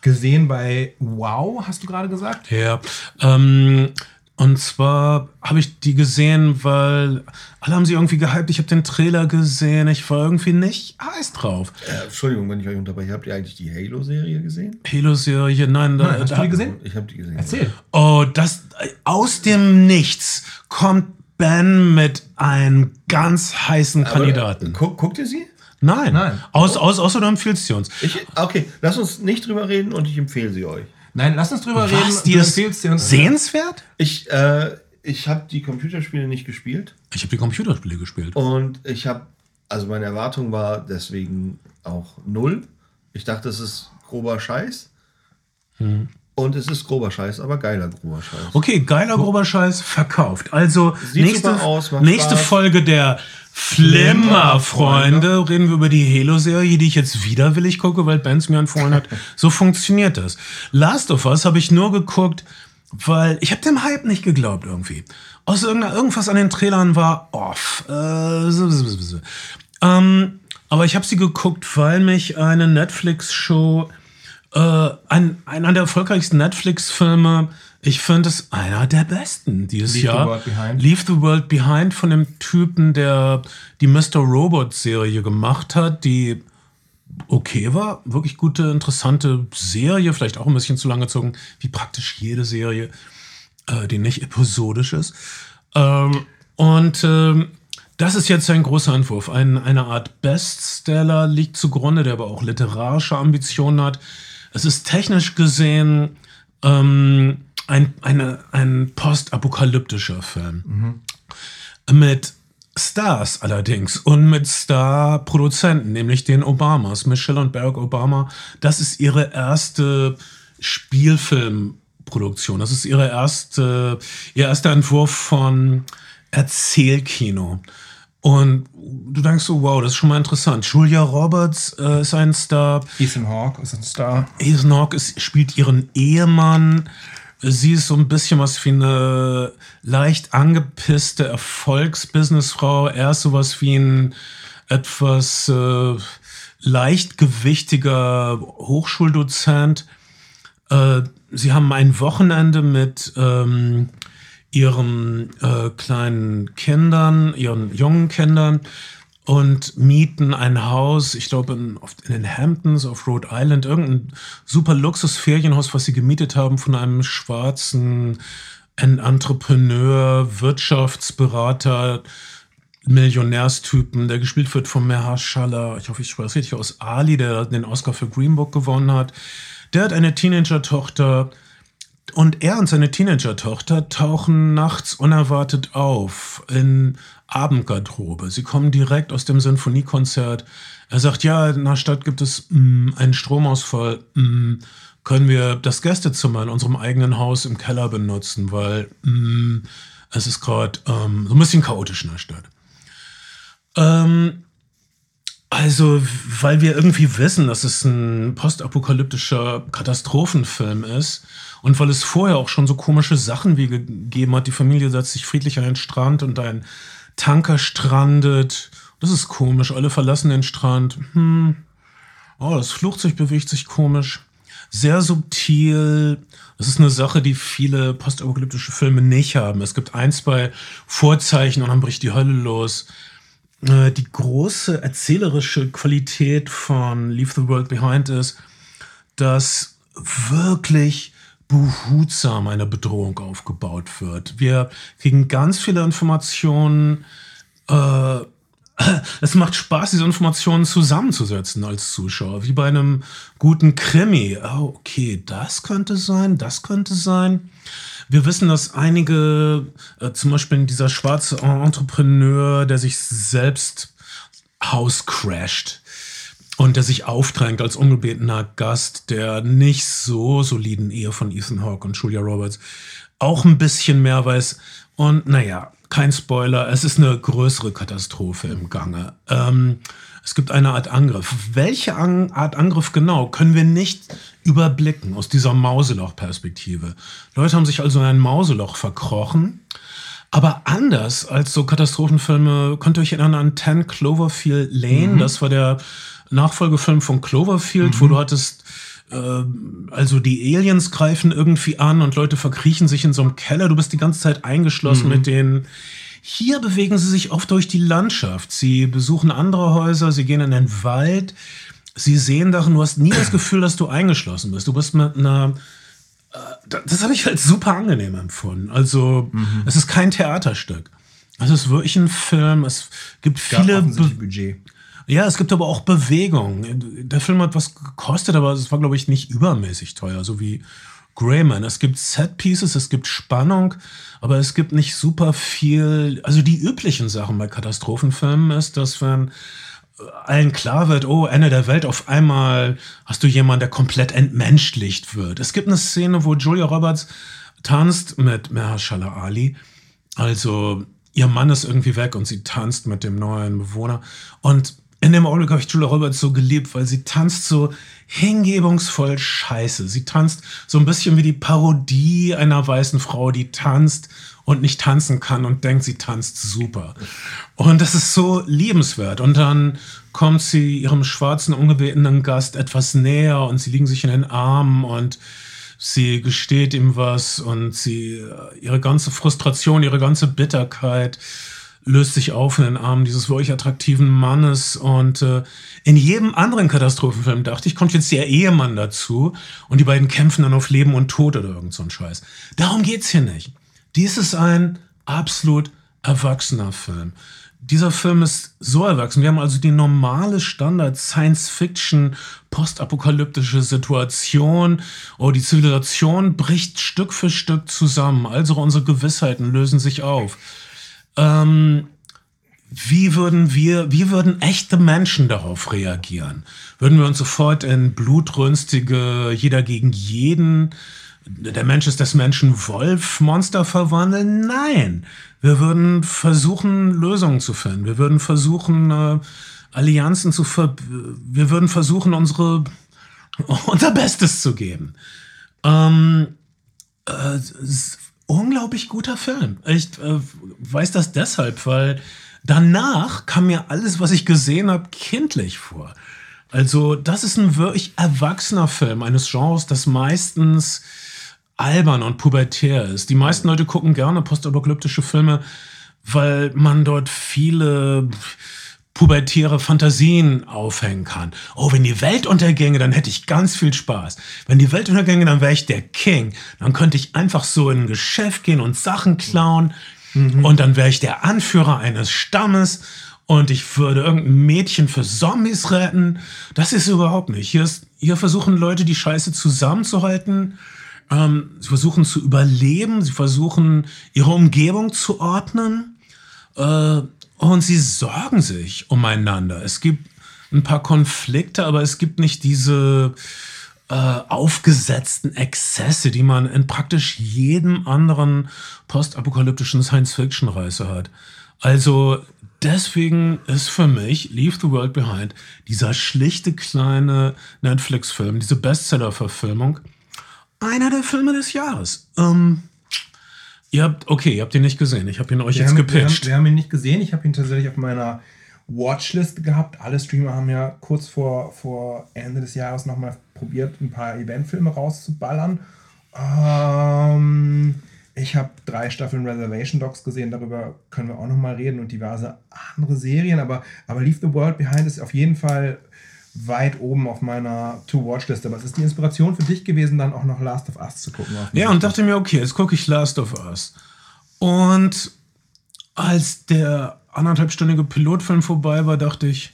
gesehen bei Wow, hast du gerade gesagt? Ja, ähm, Und zwar habe ich die gesehen, weil alle haben sie irgendwie gehypt. Ich habe den Trailer gesehen. Ich war irgendwie nicht heiß drauf. Äh, Entschuldigung, wenn ich euch unterbreche. Habt ihr eigentlich die Halo-Serie gesehen? Halo-Serie, nein. da, Nein, hast du da, die gesehen? Ich habe die gesehen. Erzähl. Oh, das aus dem Nichts kommt Ben mit einem ganz heißen Aber, Kandidaten. Guck, guckt ihr sie? Nein, Nein. Aus, aus, außer du empfiehlst sie uns. Ich, okay, lass uns nicht drüber reden und ich empfehle sie euch. Nein, lass uns drüber reden. Was, die Du ist empfiehlst dir uns- sehenswert? Ich, äh, ich habe die Computerspiele nicht gespielt Ich habe die Computerspiele gespielt. und ich habe, also meine Erwartung war deswegen auch null. Ich dachte, es ist grober Scheiß. Und es ist grober Scheiß, aber geiler grober Scheiß. Okay, geiler grober Scheiß, verkauft. Also Sieht nächste, super aus, macht nächste Spaß. Folge der Flimmer-Freunde reden wir über die Halo-Serie, die ich jetzt widerwillig gucke, weil Ben es mir empfohlen hat. So funktioniert das. Last of Us habe ich nur geguckt, weil ich habe dem Hype nicht geglaubt irgendwie. Aus irgendeiner, irgendwas an den Trailern war off. Äh, so, so, so. Ähm, aber ich habe sie geguckt, weil mich eine Netflix-Show äh, ein, einer der erfolgreichsten Netflix-Filme. Ich finde es einer der besten dieses Leave the Jahr. World Behind. Leave the World Behind von dem Typen, der die Mr. Robot-Serie gemacht hat, die okay war. Wirklich gute, interessante Serie, vielleicht auch ein bisschen zu lang gezogen, wie praktisch jede Serie, äh, die nicht episodisch ist. Ähm, und ähm, das ist jetzt ein großer Entwurf. Ein, eine Art Bestseller liegt zugrunde, der aber auch literarische Ambitionen hat. Es ist technisch gesehen ähm, ein, eine, ein postapokalyptischer Film. Mit Stars allerdings und mit Star-Produzenten, nämlich den Obamas, Michelle und Barack Obama. Das ist ihre erste Spielfilmproduktion. Das ist ihre erste, ihr erster Entwurf von Erzählkino. Und du denkst so, wow, das ist schon mal interessant. Julia Roberts äh, ist ein Star. Ethan Hawke ist ein Star. Ethan Hawke ist, spielt ihren Ehemann. Sie ist so ein bisschen was wie eine leicht angepisste Erfolgsbusinessfrau. Er ist sowas wie ein etwas äh, leichtgewichtiger Hochschuldozent. Äh, sie haben ein Wochenende mit ähm, ihren äh, kleinen Kindern, ihren jungen Kindern und mieten ein Haus, ich glaube in, in den Hamptons auf Rhode Island, irgendein super Luxus-Ferienhaus, was sie gemietet haben von einem schwarzen En- Entrepreneur, Wirtschaftsberater, Millionärstypen, der gespielt wird von Mahershala, ich hoffe, ich spreche es richtig aus, Ali, der den Oscar für Green Book gewonnen hat. Der hat eine Teenager-Tochter, und er und seine Teenager-Tochter tauchen nachts unerwartet auf in Abendgarderobe. Sie kommen direkt aus dem Sinfoniekonzert. Er sagt, ja, in der Stadt gibt es mm, einen Stromausfall. Mm, können wir das Gästezimmer in unserem eigenen Haus im Keller benutzen, weil mm, es ist gerade ähm, so ein bisschen chaotisch in der Stadt. Ähm, also, weil wir irgendwie wissen, dass es ein postapokalyptischer Katastrophenfilm ist und weil es vorher auch schon so komische Sachen wie gegeben hat, die Familie setzt sich friedlich an den Strand und ein Tanker strandet. Das ist komisch, alle verlassen den Strand. Hm. Oh, das Flugzeug bewegt sich komisch. Sehr subtil. Das ist eine Sache, die viele postapokalyptische Filme nicht haben. Es gibt ein, zwei Vorzeichen und dann bricht die Hölle los äh, die große erzählerische Qualität von Leave the World Behind ist, dass wirklich behutsam eine Bedrohung aufgebaut wird. Wir kriegen ganz viele Informationen. Äh, es macht Spaß, diese Informationen zusammenzusetzen als Zuschauer, wie bei einem guten Krimi. Oh, okay, das könnte sein, das könnte sein. Wir wissen, dass einige, äh, zum Beispiel dieser schwarze Entrepreneur, der sich selbst Haus crasht und der sich aufdrängt als ungebetener Gast der nicht so soliden Ehe von Ethan Hawke und Julia Roberts, auch ein bisschen mehr weiß. Und naja, kein Spoiler, es ist eine größere Katastrophe im Gange. Ähm, es gibt eine Art Angriff. Welche An Art Angriff genau, können wir nicht überblicken aus dieser Mauseloch-Perspektive. Leute haben sich also in ein Mauseloch verkrochen. Aber anders als so Katastrophenfilme, könnt ihr euch erinnern an 10 Cloverfield Lane? Das war der Nachfolgefilm von Cloverfield, wo du hattest ähm, also die Aliens greifen irgendwie an und Leute verkriechen sich in so einem Keller. Du bist die ganze Zeit eingeschlossen mit denen. Hier bewegen sie sich oft durch die Landschaft. Sie besuchen andere Häuser, sie gehen in den Wald. Sie sehen darin, du hast nie das Gefühl, dass du eingeschlossen bist. Du bist mit einer äh, das habe ich als super angenehm empfunden. Also, es ist kein Theaterstück. Es ist wirklich ein Film. Es gibt Gab viele. Be Budget. Ja, es gibt aber auch Bewegung. Der Film hat was gekostet, aber es war, glaube ich, nicht übermäßig teuer, so wie Greyman. Es gibt Set-Pieces, es gibt Spannung, aber es gibt nicht super viel. Also die üblichen Sachen bei Katastrophenfilmen ist, dass wenn allen klar wird, oh, Ende der Welt, auf einmal hast du jemanden, der komplett entmenschlicht wird. Es gibt eine Szene, wo Julia Roberts tanzt mit Mahershala Ali. Also ihr Mann ist irgendwie weg und sie tanzt mit dem neuen Bewohner. Und in dem Augenblick habe ich Julia Roberts so geliebt, weil sie tanzt so hingebungsvoll scheiße. Sie tanzt so ein bisschen wie die Parodie einer weißen Frau, die tanzt und nicht tanzen kann und denkt, sie tanzt super. Und das ist so liebenswert. Und dann kommt sie ihrem schwarzen, ungebetenen Gast etwas näher und sie liegen sich in den Armen und sie gesteht ihm was und sie, ihre ganze Frustration, ihre ganze Bitterkeit löst sich auf in den Armen dieses wirklich attraktiven Mannes. Und äh, in jedem anderen Katastrophenfilm dachte ich, kommt jetzt der Ehemann dazu und die beiden kämpfen dann auf Leben und Tod oder irgend so ein Scheiß. Darum geht's hier nicht. Dies ist ein absolut erwachsener Film. Dieser Film ist so erwachsen. Wir haben also die normale Standard Science-Fiction postapokalyptische Situation. Oh, die Zivilisation bricht Stück für Stück zusammen. Also unsere Gewissheiten lösen sich auf. Ähm, wie würden wir, wie würden echte Menschen darauf reagieren? Würden wir uns sofort in blutrünstige, jeder gegen jeden, der Mensch ist des Menschen Wolf Monster verwandeln? Nein. Wir würden versuchen, Lösungen zu finden. Wir würden versuchen, äh, Allianzen zu ver, wir würden versuchen, unsere, unser Bestes zu geben. Ähm, äh, unglaublich guter Film. Ich äh, weiß das deshalb, weil danach kam mir alles, was ich gesehen habe, kindlich vor. Also, das ist ein wirklich erwachsener Film eines Genres, das meistens albern und pubertär ist. Die meisten Leute gucken gerne postapokalyptische Filme, weil man dort viele pubertäre Fantasien aufhängen kann. Oh, wenn die Welt untergänge, dann hätte ich ganz viel Spaß. Wenn die Welt untergänge, dann wäre ich der King. Dann könnte ich einfach so in ein Geschäft gehen und Sachen klauen. Und dann wäre ich der Anführer eines Stammes und ich würde irgendein Mädchen für Zombies retten. Das ist überhaupt nicht. Hier, ist, hier versuchen Leute, die Scheiße zusammenzuhalten. Ähm, sie versuchen zu überleben. Sie versuchen, ihre Umgebung zu ordnen. Äh, und sie sorgen sich umeinander. Es gibt ein paar Konflikte, aber es gibt nicht diese äh, aufgesetzten Exzesse, die man in praktisch jedem anderen postapokalyptischen Science-Fiction-Reise hat. Also deswegen ist für mich Leave the World Behind dieser schlichte kleine Netflix-Film, diese Bestseller-Verfilmung, einer der Filme des Jahres. Ähm, ihr habt, okay, ihr habt ihn nicht gesehen. Ich habe ihn euch Wir jetzt haben, wir, haben, gepitcht. wir haben ihn nicht gesehen. Ich habe ihn tatsächlich auf meiner Watchlist gehabt. Alle Streamer haben ja kurz vor, vor Ende des Jahres nochmal probiert, ein paar Eventfilme rauszuballern. Ähm, ich habe drei Staffeln Reservation Dogs gesehen, darüber können wir auch nochmal reden und diverse andere Serien, aber, aber Leave the World Behind ist auf jeden Fall weit oben auf meiner To-Watch-Liste. Es ist die Inspiration für dich gewesen, dann auch noch Last of Us zu gucken. Ja, und dachte mir, okay, jetzt gucke ich Last of Us. Und als der anderthalbstündige Pilotfilm vorbei war, dachte ich,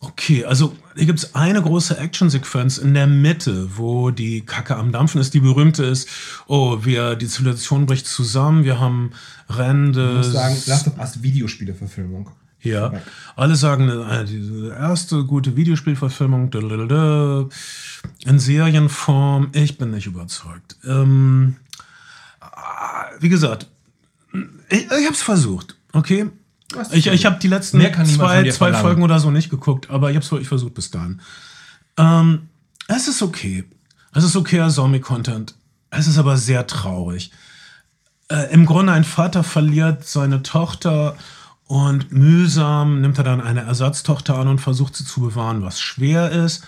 okay, also hier gibt es eine große Actionsequenz in der Mitte, wo die Kacke am Dampfen ist, die berühmte ist, oh, wir, die Zivilisation bricht zusammen, wir haben rennende... Ich muss sagen, Last of Us Videospiele-Verfilmung. Ja, alle sagen, äh, diese erste gute Videospielverfilmung dadadada, in Serienform. Ich bin nicht überzeugt. Ähm, wie gesagt, ich, ich habe es versucht, okay? Ich, ich habe die letzten zwei, zwei. Folgen oder so nicht geguckt, aber ich habe es wirklich versucht bis dahin. Ähm, es ist okay. Es ist okayer Zombie-Content. Es ist aber sehr traurig. Äh, Im Grunde ein Vater verliert seine Tochter und mühsam nimmt er dann eine Ersatztochter an und versucht sie zu bewahren, was schwer ist.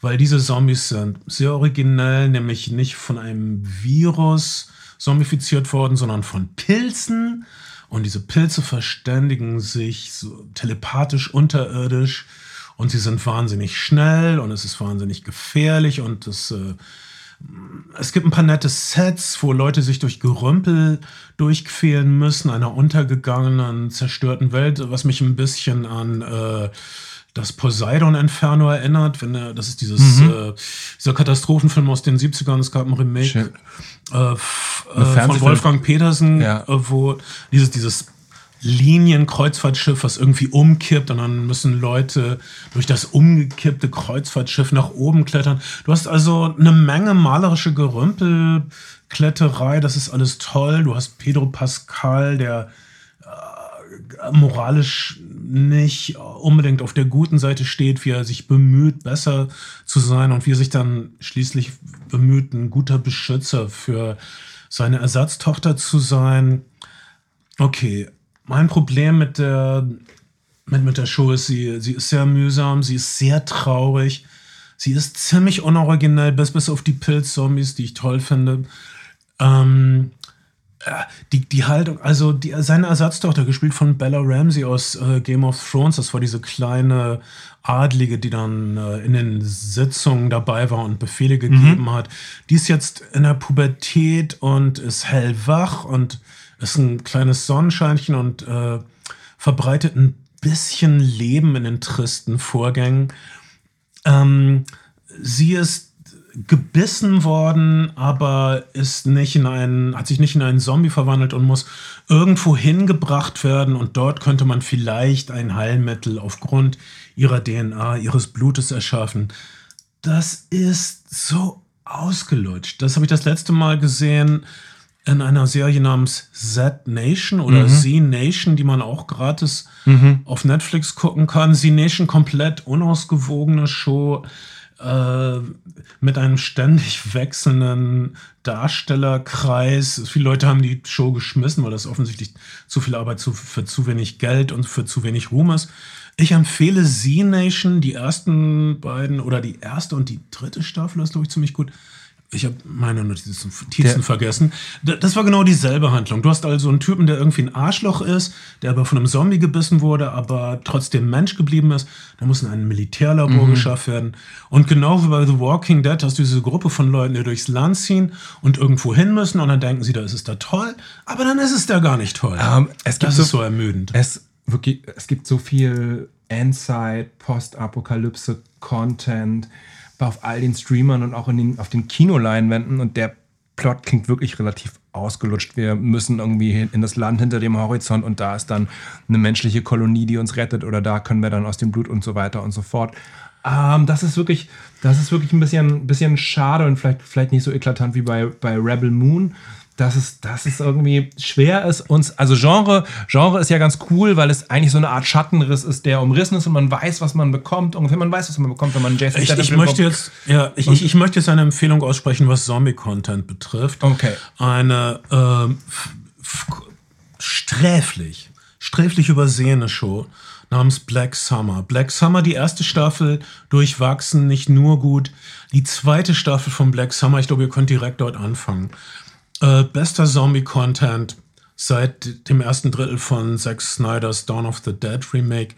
weil diese Zombies sind sehr originell, nämlich nicht von einem Virus zombifiziert worden, sondern von Pilzen. Und diese Pilze verständigen sich so telepathisch unterirdisch und sie sind wahnsinnig schnell und es ist wahnsinnig gefährlich und es, äh, es gibt ein paar nette Sets, wo Leute sich durch Gerümpel durchquälen müssen, einer untergegangenen, zerstörten Welt, was mich ein bisschen an äh, das Poseidon-Inferno erinnert. Wenn, er, das ist dieses, Mhm. äh, dieser Katastrophenfilm aus den 70ern. Es gab ein Remake äh, äh, von. Wolfgang Petersen, Ja. äh, wo dieses, dieses Linienkreuzfahrtschiff, was irgendwie umkippt und dann müssen Leute durch das umgekippte Kreuzfahrtschiff nach oben klettern. Du hast also eine Menge malerische Gerümpelkletterei, das ist alles toll. Du hast Pedro Pascal, der äh, moralisch nicht unbedingt auf der guten Seite steht, wie er sich bemüht, besser zu sein und wie er sich dann schließlich bemüht, ein guter Beschützer für seine Ersatztochter zu sein. Okay, mein Problem mit der, mit, mit der Show ist, sie, sie ist sehr mühsam, sie ist sehr traurig, sie ist ziemlich unoriginell, bis, bis auf die Pilz-Zombies, die ich toll finde. Ähm, äh, die, die Haltung, also die, seine Ersatztochter, gespielt von Bella Ramsey aus äh, Game of Thrones, das war diese kleine Adlige, die dann äh, in den Sitzungen dabei war und Befehle gegeben hat. Die ist jetzt in der Pubertät und ist hellwach und ist ein kleines Sonnenscheinchen und äh, verbreitet ein bisschen Leben in den tristen Vorgängen. Ähm, sie ist gebissen worden, aber ist nicht in einen, hat sich nicht in einen Zombie verwandelt und muss irgendwo hingebracht werden und dort könnte man vielleicht ein Heilmittel aufgrund ihrer DNA, ihres Blutes erschaffen. Das ist so ausgelutscht. Das habe ich das letzte Mal gesehen in einer Serie namens Z Nation oder Z Nation, die man auch gratis auf Netflix gucken kann. Z Nation komplett unausgewogene Show äh, mit einem ständig wechselnden Darstellerkreis. Viele Leute haben die Show geschmissen, weil das offensichtlich zu viel Arbeit zu, für zu wenig Geld und für zu wenig Ruhm ist. Ich empfehle Z Nation, die ersten beiden oder die erste und die dritte Staffel ist, glaube ich, ziemlich gut. Ich habe meine Notizen, Der- vergessen. Das war genau dieselbe Handlung. Du hast also einen Typen, der irgendwie ein Arschloch ist, der aber von einem Zombie gebissen wurde, aber trotzdem Mensch geblieben ist. Da muss in einem Militärlabor geschafft werden. Und genau wie bei The Walking Dead hast du diese Gruppe von Leuten, die durchs Land ziehen und irgendwo hin müssen und dann denken sie, da ist es da toll, aber dann ist es da gar nicht toll. Ähm, es gibt das so- ist so ermüdend. Es, wirklich, es gibt so viel Endzeit, Postapokalypse, Content auf all den Streamern und auch in den, auf den Kinoleinwänden und der Plot klingt wirklich relativ ausgelutscht. Wir müssen irgendwie in das Land hinter dem Horizont und da ist dann eine menschliche Kolonie, die uns rettet oder da können wir dann aus dem Blut und so weiter und so fort. Ähm, das ist wirklich, das ist wirklich ein bisschen, bisschen schade und vielleicht, vielleicht nicht so eklatant wie bei, bei Rebel Moon. Das ist, das ist irgendwie schwer ist uns, also Genre, Genre ist ja ganz cool, weil es eigentlich so eine Art Schattenriss ist, der umrissen ist und man weiß, was man bekommt. Ungefähr man weiß, was man bekommt, wenn man Jason Ich, ich möchte jetzt, ja, ich, ich, ich möchte jetzt eine Empfehlung aussprechen, was Zombie-Content betrifft. Okay. Eine f- sträflich, sträflich übersehene Show namens Black Summer. Black Summer, die erste Staffel durchwachsen, nicht nur gut. Die zweite Staffel von Black Summer, ich glaube, ihr könnt direkt dort anfangen. Äh, bester Zombie-Content seit dem ersten Drittel von Zack Snyders Dawn of the Dead Remake.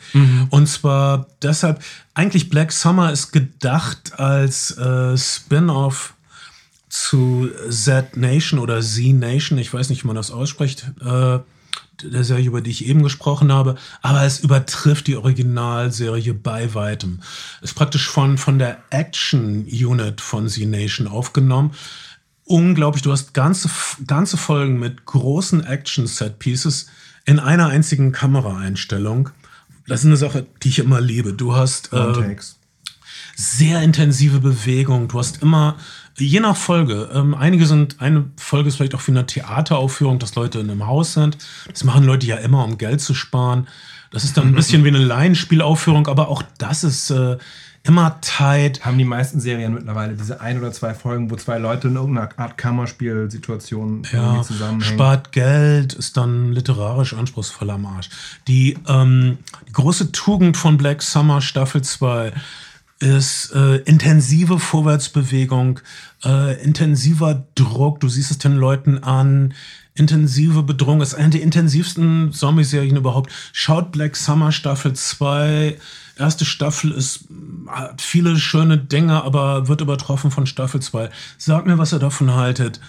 Und zwar deshalb, eigentlich Black Summer ist gedacht als äh, Spin-off zu Z Nation oder Z Nation, ich weiß nicht, wie man das ausspricht, äh, der Serie, über die ich eben gesprochen habe, aber es übertrifft die Originalserie bei weitem. Ist praktisch von, von der Action-Unit von Z Nation aufgenommen. Unglaublich, du hast ganze, ganze Folgen mit großen Action-Set-Pieces in einer einzigen Kameraeinstellung. Das ist eine Sache, die ich immer liebe. Du hast äh, sehr intensive Bewegung. Du hast immer, je nach Folge, ähm, einige sind, eine Folge ist vielleicht auch wie eine Theateraufführung, dass Leute in einem Haus sind. Das machen Leute ja immer, um Geld zu sparen. Das ist dann ein bisschen wie eine Laienspielaufführung, aber auch das ist äh, immer tight. Haben die meisten Serien mittlerweile diese ein oder zwei Folgen, wo zwei Leute in irgendeiner Art Kammerspielsituation Ja, zusammenhängen. spart Geld, ist dann literarisch anspruchsvoll am Arsch. Die, ähm, die große Tugend von Black Summer Staffel 2 ist äh, intensive Vorwärtsbewegung, äh, intensiver Druck. Du siehst es den Leuten an. Intensive Bedrohung ist eine der intensivsten Zombie-Serien überhaupt. Schaut Black Summer Staffel 2. Erste Staffel ist, hat viele schöne Dinge, aber wird übertroffen von Staffel 2. Sagt mir, was ihr davon haltet.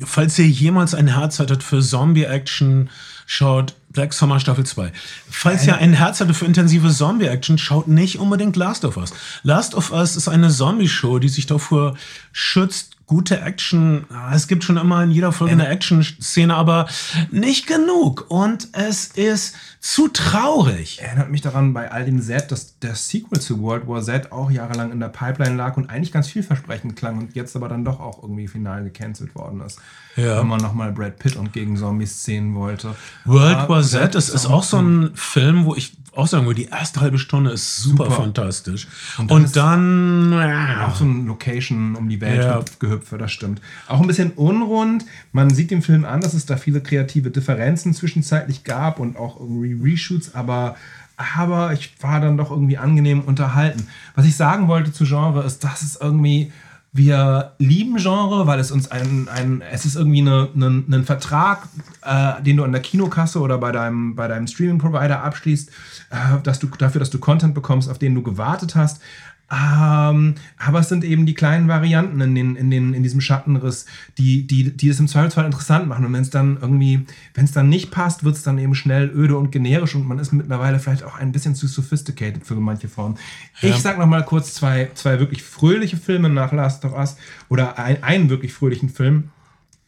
Falls ihr jemals ein Herz hattet für Zombie-Action, schaut Black Summer Staffel 2. Falls ihr ein Herz hattet für intensive Zombie-Action, schaut nicht unbedingt Last of Us. Last of Us ist eine Zombie-Show, die sich davor schützt, gute Action. Ah, Es gibt schon immer in jeder Folge eine Action-Szene, aber nicht genug. Und es ist zu traurig. Erinnert mich daran bei all dem Z, dass der Sequel zu World War Z auch jahrelang in der Pipeline lag und eigentlich ganz vielversprechend klang und jetzt aber dann doch auch irgendwie final gecancelt worden ist. Ja. Wenn man nochmal Brad Pitt und gegen Zombies sehen wollte. World Ah, War Z ist, ist auch so ein Film, wo ich auch sagen würde, die erste halbe Stunde ist super, Super. fantastisch. Und Und dann, dann ja, Auch so ein Location um die Welt Ja. hüpf- gehüpfe, das stimmt. Auch ein bisschen unrund. Man sieht dem Film an, dass es da viele kreative Differenzen zwischenzeitlich gab und auch irgendwie Reshoots, aber, aber ich war dann doch irgendwie angenehm unterhalten. Was ich sagen wollte zu Genre ist, dass es irgendwie. Wir lieben Genre, weil es uns ein, ein es ist irgendwie eine, eine, ein Vertrag, äh, den du an der Kinokasse oder bei deinem, bei deinem Streaming-Provider abschließt, äh, dass du, dafür, dass du Content bekommst, auf den du gewartet hast. Ähm, aber es sind eben die kleinen Varianten in, den, in, den, in diesem Schattenriss, die, die, die es im Zweifelsfall interessant machen. Und wenn es dann irgendwie, wenn es dann nicht passt, wird es dann eben schnell öde und generisch und man ist mittlerweile vielleicht auch ein bisschen zu sophisticated für manche Formen. Ich sag noch mal kurz zwei, zwei wirklich fröhliche Filme nach Last of Us oder ein, einen wirklich fröhlichen Film,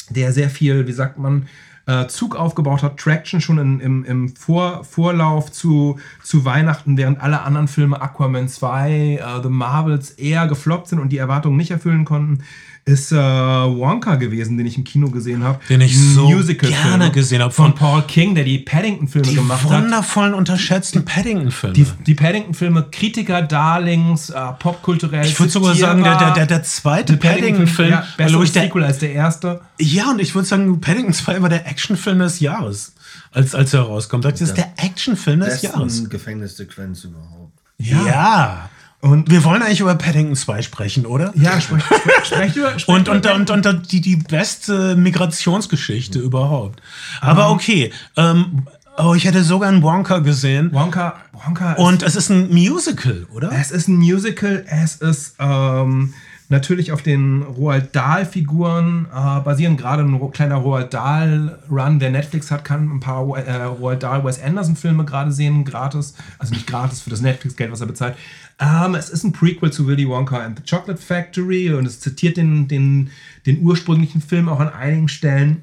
der sehr viel, wie sagt man, äh, Zug aufgebaut hat, Traction schon in, im, im Vor, Vorlauf zu, zu Weihnachten, während alle anderen Filme, Aquaman 2, äh, The Marvels, eher gefloppt sind und die Erwartungen nicht erfüllen konnten, ist äh, Wonka gewesen, den ich im Kino gesehen habe. Den ich so gerne gesehen hab. Von Von- Paul King, der die Paddington-Filme die gemacht hat. wundervollen, unterschätzten Paddington-Filme. Die, die Paddington-Filme, Kritiker, Darlings, äh, popkulturell. Ich würde sogar sagen, der, der, der, der zweite Paddington-Film, ja, war, besser ich, der, Sequel als der erste. ja, und ich würde sagen, Paddington 2 war der Actionfilm des Jahres, als, als er rauskommt. Das ist der Actionfilm des Jahres. Gefängnissequenz überhaupt. Ja. Und wir wollen eigentlich über Paddington 2 sprechen, oder? Ja, sprech, sprech, sprech über. Sprech Und, und, und, und die, die beste Migrationsgeschichte überhaupt. Aber okay. Ähm, oh, ich hätte sogar einen Wonka gesehen. Wonka, Wonka Und es ist ein Musical, oder? es ist ein Musical, es ist ähm, natürlich auf den Roald Dahl-Figuren äh, basieren. Gerade ein kleiner Roald Dahl-Run, wer Netflix hat, kann ein paar äh, Roald Dahl-Wes Anderson-Filme gerade sehen, gratis. Also nicht gratis für das Netflix-Geld, was er bezahlt. Ähm, es ist ein Prequel zu Willy Wonka and the Chocolate Factory und es zitiert den, den, den ursprünglichen Film auch an einigen Stellen.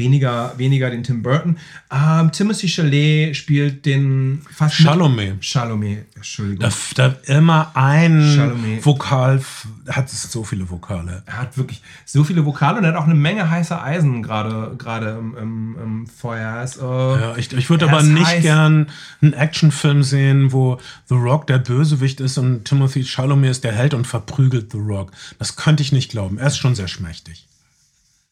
Weniger, weniger den Tim Burton. Ähm, Timothy Chalamet spielt den fast Chalamet. Chalamet, Entschuldigung. Da, da immer ein Chalamet. Vokal hat es so viele Vokale. Er hat wirklich so viele Vokale und er hat auch eine Menge heißer Eisen gerade gerade im, im, im Feuer. Er ist, äh, Ja, ich, ich würde er aber nicht heiß. gern einen Actionfilm sehen, wo The Rock der Bösewicht ist und Timothy Chalamet ist der Held und verprügelt The Rock. Das könnte ich nicht glauben. Er ist schon sehr schmächtig.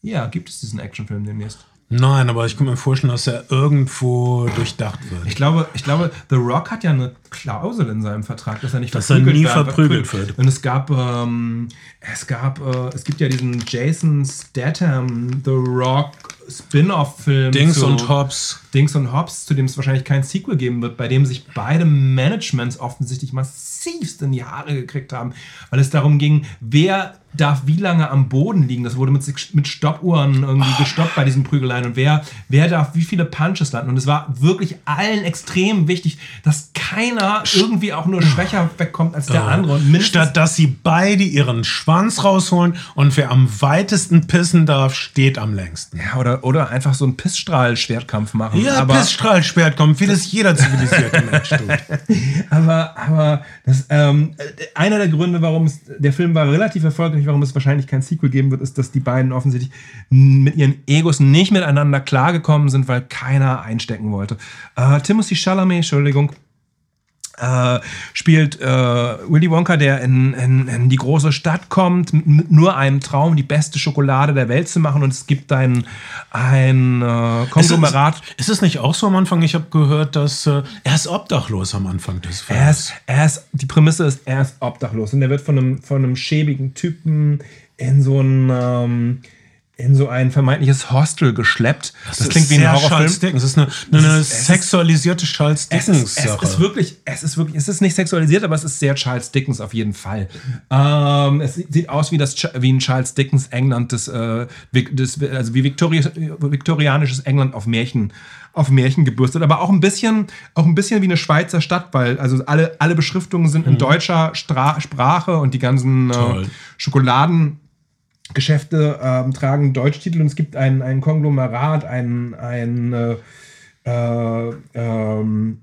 Ja, gibt es diesen Actionfilm demnächst? Nein, aber ich kann mir vorstellen, dass er irgendwo durchdacht wird. Ich glaube, ich glaube, The Rock hat ja eine Klausel in seinem Vertrag, dass er nicht Dass er nie verprügelt wird. wird. Und es gab, ähm, es gab, äh, es gibt ja diesen Jason Statham, The Rock Spin-off-Film. Dings und Hobbs. Dings und Hobbs, zu dem es wahrscheinlich kein Sequel geben wird, bei dem sich beide Managements offensichtlich massivst in die Haare gekriegt haben, weil es darum ging, wer darf wie lange am Boden liegen. Das wurde mit, mit Stoppuhren irgendwie gestoppt bei diesen Prügeleien und wer, wer darf wie viele Punches landen. Und es war wirklich allen extrem wichtig, dass keiner irgendwie auch nur schwächer wegkommt als der andere. Und mindestens Statt dass sie beide ihren Schwanz rausholen und wer am weitesten pissen darf, steht am längsten. ja, oder, oder einfach so einen Pissstrahl-Schwertkampf machen. Ja, aber, Pissstrahlschwert kommt, wie das jeder zivilisierte Mensch tut. Aber, aber das, ähm, äh, einer der Gründe, warum es, der Film war relativ erfolgreich, warum es wahrscheinlich kein Sequel geben wird, ist, dass die beiden offensichtlich mit ihren Egos nicht miteinander klargekommen sind, weil keiner einstecken wollte. Äh, Timothy Chalamet, Entschuldigung, äh, spielt äh, Willy Wonka, der in, in, in die große Stadt kommt, mit, nur einem Traum, die beste Schokolade der Welt zu machen. Und es gibt ein, ein äh, Konglomerat. Ist es, ist es nicht auch so am Anfang? Ich habe gehört, dass äh, er ist obdachlos am Anfang des Films. Er ist, er ist, die Prämisse ist, er ist obdachlos und er wird von einem, von einem schäbigen Typen in so ein, ähm, in so ein vermeintliches Hostel geschleppt. Das, klingt wie ein Horrorfilm. Charles Dickens. Das ist eine, eine Es ist- sexualisierte Charles Es Dickens ist, es Sache. ist wirklich, es ist wirklich, es ist nicht sexualisiert, aber es ist sehr Charles Dickens auf jeden Fall. Ähm, es sieht aus wie das, wie ein Charles Dickens England des, äh, des also wie Victoria, viktorianisches England auf Märchen, auf Märchen gebürstet, aber auch ein bisschen, auch ein bisschen wie eine Schweizer Stadt, weil also alle, alle Beschriftungen sind in deutscher Stra Sprache und die ganzen äh. Schokoladen Geschäfte ähm, tragen Deutschtitel und es gibt ein, ein Konglomerat, ein, ein äh, äh, ähm,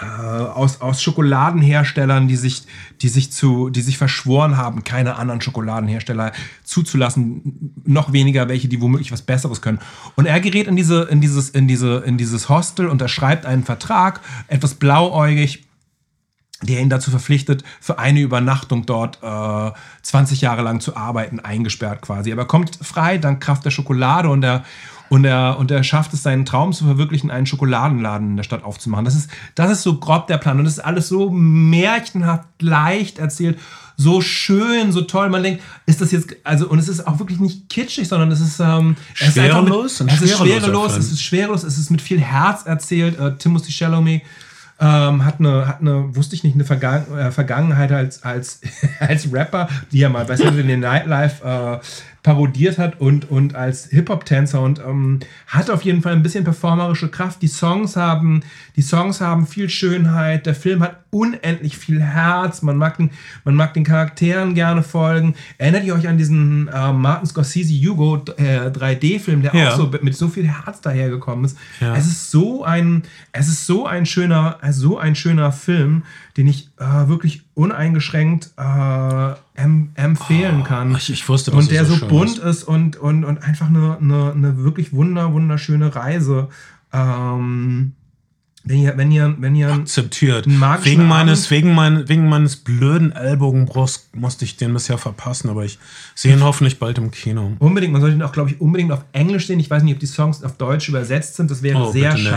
äh, aus, aus Schokoladenherstellern, die sich, die sich zu, die sich verschworen haben, keine anderen Schokoladenhersteller zuzulassen, noch weniger welche, die womöglich was Besseres können. Und er gerät in diese, in dieses, in diese, in dieses Hostel, unterschreibt einen Vertrag, etwas blauäugig, der ihn dazu verpflichtet, für eine Übernachtung dort äh, 20 Jahre lang zu arbeiten, eingesperrt quasi. Aber er kommt frei dank Kraft der Schokolade und er, und er, und er schafft es, seinen Traum zu verwirklichen, einen Schokoladenladen in der Stadt aufzumachen. Das ist, das ist so grob der Plan. Und das ist alles so märchenhaft leicht erzählt, so schön, so toll. Man denkt, ist das jetzt, also, und es ist auch wirklich nicht kitschig, sondern es ist, ähm, es ist einfach Schwerelos? Ein Mit, es ist schwerelos, es ist schwerelos, es ist mit viel Herz erzählt. Äh, Timothy Chalamet ähm, hat eine, hat eine, wusste ich nicht, eine Vergangen, äh, Vergangenheit als, als, als Rapper, die er mal bei Saturday Night Live äh, parodiert hat und, und als Hip-Hop-Tänzer und ähm, hat auf jeden Fall ein bisschen performerische Kraft. Die Songs haben, die Songs haben viel Schönheit, der Film hat unendlich viel Herz, man mag den, man mag den Charakteren gerne folgen. Erinnert ihr euch an diesen äh, Martin Scorsese Hugo äh, 3D-Film, der Ja. auch so mit so viel Herz dahergekommen ist? Ja. Es ist so ein, es ist so ein schöner, so ein schöner Film, den ich äh, wirklich uneingeschränkt äh, em empfehlen kann. ich- ich wusste, dass und der so so bunt ist und, und, und einfach eine, eine, eine wirklich wunder, wunderschöne Reise. Ähm, wenn ihr, wenn ihr, wenn ihr akzeptiert. Wegen meines, wegen, mein, wegen meines blöden Ellbogenbruchs musste ich den bisher verpassen, aber ich sehe ihn hoffentlich bald im Kino. Unbedingt, man sollte ihn auch, glaube ich, unbedingt auf Englisch sehen. Ich weiß nicht, ob die Songs auf Deutsch übersetzt sind. Das wäre Oh, sehr bitte nicht.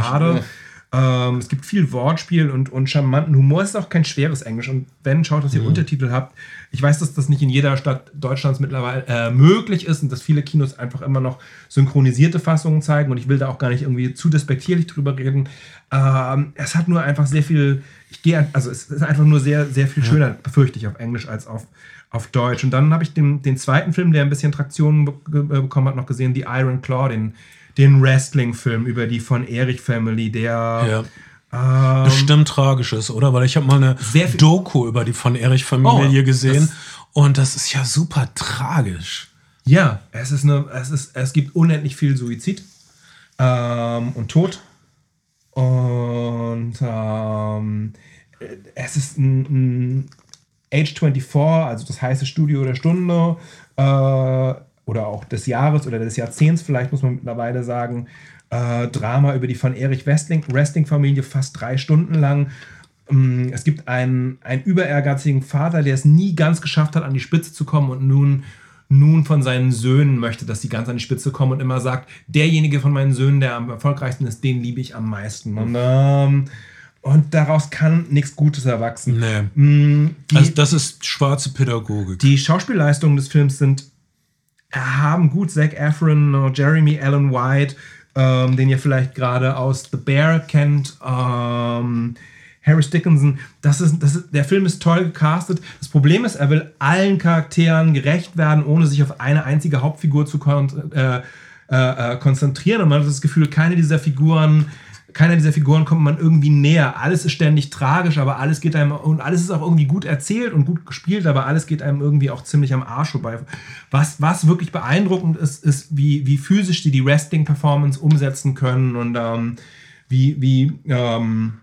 Ähm, es gibt viel Wortspiel und, und charmanten Humor. Es ist auch kein schweres Englisch. Und wenn, schaut, dass ihr Untertitel habt. Ich weiß, dass das nicht in jeder Stadt Deutschlands mittlerweile äh, möglich ist und dass viele Kinos einfach immer noch synchronisierte Fassungen zeigen. Und ich will da auch gar nicht irgendwie zu despektierlich drüber reden. Ähm, es hat nur einfach sehr viel, ich gehe, also es ist einfach nur sehr, sehr viel schöner, befürchte ich, auf Englisch als auf, auf Deutsch. Und dann habe ich den, den zweiten Film, der ein bisschen Traktion be be- bekommen hat, noch gesehen, The Iron Claw, den, den Wrestling-Film über die von Erich Family, der Ja. Bestimmt tragisch ist, oder? Weil ich habe mal eine Sehr Doku über die von Erich-Familie Oh, gesehen das- und das ist ja super tragisch. Ja, es ist eine, es ist, es gibt unendlich viel Suizid ähm, und Tod. Und ähm, es ist ein, ein Age 24, also das heiße Studio der Stunde äh, oder auch des Jahres oder des Jahrzehnts, vielleicht muss man mittlerweile sagen. Äh, Drama über die von Erich Wrestling, Wrestling-Familie, fast drei Stunden lang. Ähm, Es gibt einen, einen überehrgeizigen Vater, der es nie ganz geschafft hat, an die Spitze zu kommen und nun, nun von seinen Söhnen möchte, dass sie ganz an die Spitze kommen und immer sagt, derjenige von meinen Söhnen, der am erfolgreichsten ist, den liebe ich am meisten. Und, ähm, und daraus kann nichts Gutes erwachsen. Nee. Mm, Die, Also das ist schwarze Pädagogik. die Schauspielleistungen des Films sind haben gut Zac Efron, äh, Jeremy Allen White, ähm, den ihr vielleicht gerade aus The Bear kennt, ähm, Harris Dickinson. Das ist, das ist, der Film ist toll gecastet. Das Problem ist, er will allen Charakteren gerecht werden, ohne sich auf eine einzige Hauptfigur zu kon äh, äh, äh, konzentrieren. Und man hat das Gefühl, keine dieser Figuren keiner dieser Figuren kommt man irgendwie näher. Alles ist ständig tragisch, aber alles geht einem und alles ist auch irgendwie gut erzählt und gut gespielt, aber alles geht einem irgendwie auch ziemlich am Arsch vorbei. Was, was wirklich beeindruckend ist, ist, wie, wie physisch die die Wrestling-Performance umsetzen können und ähm, wie, wie, ähm,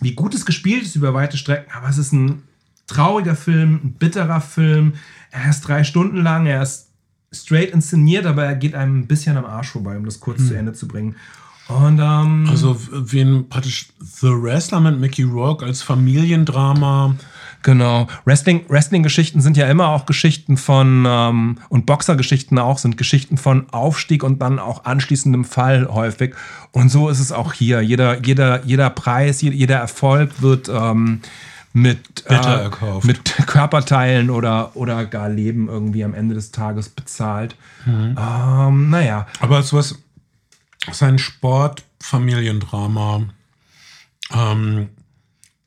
wie gut es gespielt ist über weite Strecken. Aber es ist ein trauriger Film, ein bitterer Film. Er ist drei Stunden lang, er ist straight inszeniert, aber er geht einem ein bisschen am Arsch vorbei, um das kurz zu Ende zu bringen. Und ähm, Also wie ein praktisch The Wrestler mit Mickey Rourke als Familiendrama. Genau. Wrestling, Wrestling-Geschichten sind ja immer auch Geschichten von, ähm, und Boxer-Geschichten auch, sind Geschichten von Aufstieg und dann auch anschließendem Fall häufig. Und so ist es auch hier. Jeder, jeder, jeder Preis, jeder Erfolg wird ähm, mit, erkauft. mit Körperteilen oder, oder gar Leben irgendwie am Ende des Tages bezahlt. Ähm, naja. Aber es was es ist ein Sport-Familiendrama. Ähm,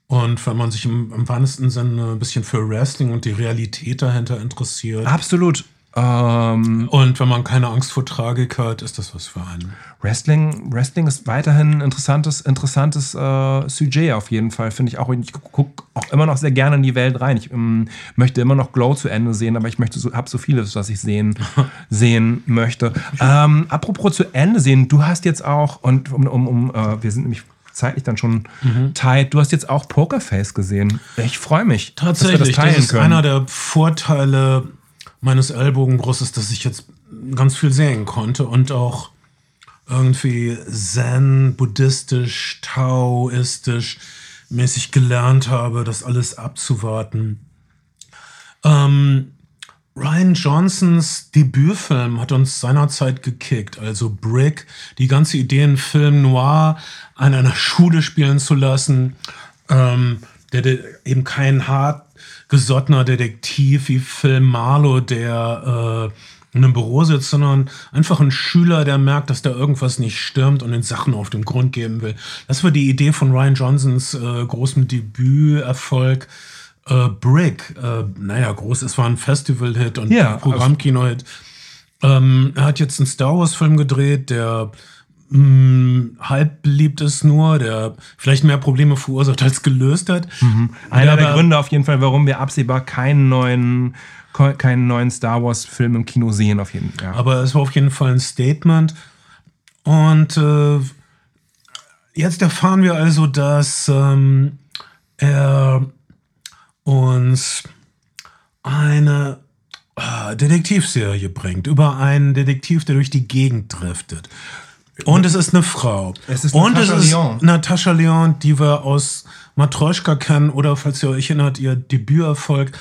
und wenn man sich im, im wahrsten Sinne ein bisschen für Wrestling und die Realität dahinter interessiert Absolut. Ähm, und wenn man keine Angst vor Tragik hat, ist das was für einen. Wrestling, Wrestling ist weiterhin ein interessantes, interessantes äh, Sujet auf jeden Fall, finde ich auch. Ich gucke auch immer noch sehr gerne in die Welt rein. Ich ähm, möchte immer noch Glow zu Ende sehen, aber ich möchte so, habe so vieles, was ich sehen, sehen möchte. Ähm, apropos zu Ende sehen, du hast jetzt auch, und um, um, um äh, wir sind nämlich zeitlich dann schon tight, du hast jetzt auch Pokerface gesehen. Ich freue mich, Tatsächlich, dass wir das teilen das ist können. einer der Vorteile meines Ellbogenbrusses, dass ich jetzt ganz viel sehen konnte und auch irgendwie zen, buddhistisch, taoistisch mäßig gelernt habe, das alles abzuwarten. Ähm, Ryan Johnsons Debütfilm hat uns seinerzeit gekickt. Also Brick, die ganze Idee, einen Film noir an einer Schule spielen zu lassen, ähm, der, der eben kein hart gesottener Detektiv wie Phil Marlowe, der äh, in einem Büro sitzt, sondern einfach ein Schüler, der merkt, dass da irgendwas nicht stimmt und den Sachen auf den Grund geben will. Das war die Idee von Ryan Johnsons äh, großem Debüterfolg. Äh, Brick, äh, naja, groß, es war ein Festival-Hit und Ja, Programmkino-Hit. Ähm, er hat jetzt einen Star Wars-Film gedreht, der mh, halb beliebt ist nur, der vielleicht mehr Probleme verursacht als gelöst hat. Einer der Aber- Gründe auf jeden Fall, warum wir absehbar keinen neuen, keinen neuen Star Wars-Film im Kino sehen, auf jeden Fall. Ja. Aber es war auf jeden Fall ein Statement. Und äh, jetzt erfahren wir also, dass ähm, er uns eine äh, Detektivserie bringt über einen Detektiv, der durch die Gegend driftet. Und es ist eine Frau. Es ist Und Natascha es ist Lyonne. Natascha Leon, die wir aus Matroschka kennen oder falls ihr euch erinnert, ihr Debüterfolg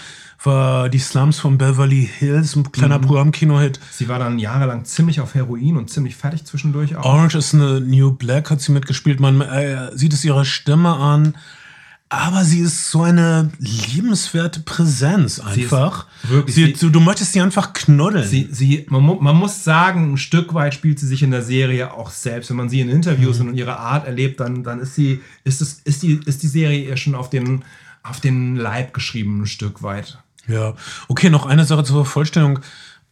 war die Slums von Beverly Hills, ein kleiner Mhm. Programmkino-Hit. Sie war dann jahrelang ziemlich auf Heroin und ziemlich fertig zwischendurch auch. Orange is the New Black hat sie mitgespielt. Man äh, sieht es ihrer Stimme an. Aber sie ist so eine liebenswerte Präsenz einfach. wirklich- Sie, sie- du, du möchtest sie einfach knuddeln. Sie, sie, man, mu man muss sagen, ein Stück weit spielt sie sich in der Serie auch selbst. Wenn man sie in Interviews und ihre Art erlebt, dann, dann ist sie, ist es, ist die, ist die Serie ihr schon auf den, auf den Leib geschrieben, ein Stück weit. Ja, okay, noch eine Sache zur Vollstellung.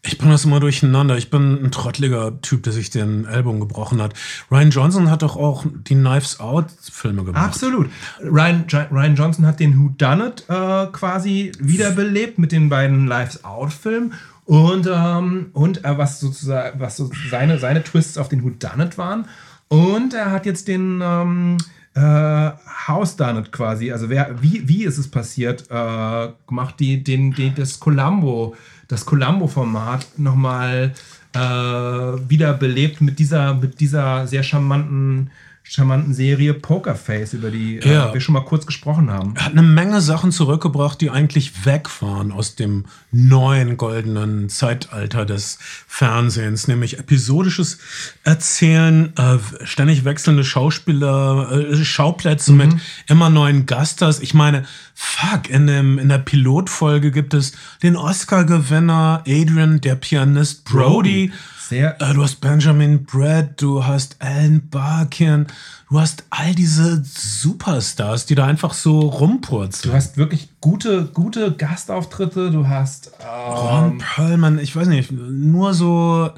Ich bringe das immer durcheinander. Ich bin ein trottliger Typ, der sich den Ellbogen gebrochen hat. Ryan Johnson hat doch auch die Knives Out-Filme gemacht. Absolut. Ryan, Ryan Johnson hat den Who Done It äh, quasi wiederbelebt mit den beiden Lives Out Filmen und ähm, und äh, was sozusagen was so seine seine Twists auf den Who Done It waren und er hat jetzt den ähm, äh, House Done It quasi also wer wie wie ist es passiert äh, gemacht die den, den das Columbo das Columbo Format noch mal äh, wiederbelebt mit dieser mit dieser sehr charmanten charmanten Serie Pokerface, über die äh, Ja. wir schon mal kurz gesprochen haben. Er hat eine Menge Sachen zurückgebracht, die eigentlich weg waren aus dem neuen goldenen Zeitalter des Fernsehens, nämlich episodisches Erzählen, äh, ständig wechselnde Schauspieler, äh, Schauplätze mit immer neuen Gasters. Ich meine, fuck, in, dem, in der Pilotfolge gibt es den Oscar-Gewinner Adrian, der Pianist Brody. Sehr, Äh, du hast Benjamin Brett, du hast Alan Barkin, du hast all diese Superstars, die da einfach so rumpurzeln. du hast wirklich gute, gute Gastauftritte, du hast, äh, Ron Perlman, ich weiß nicht, nur so.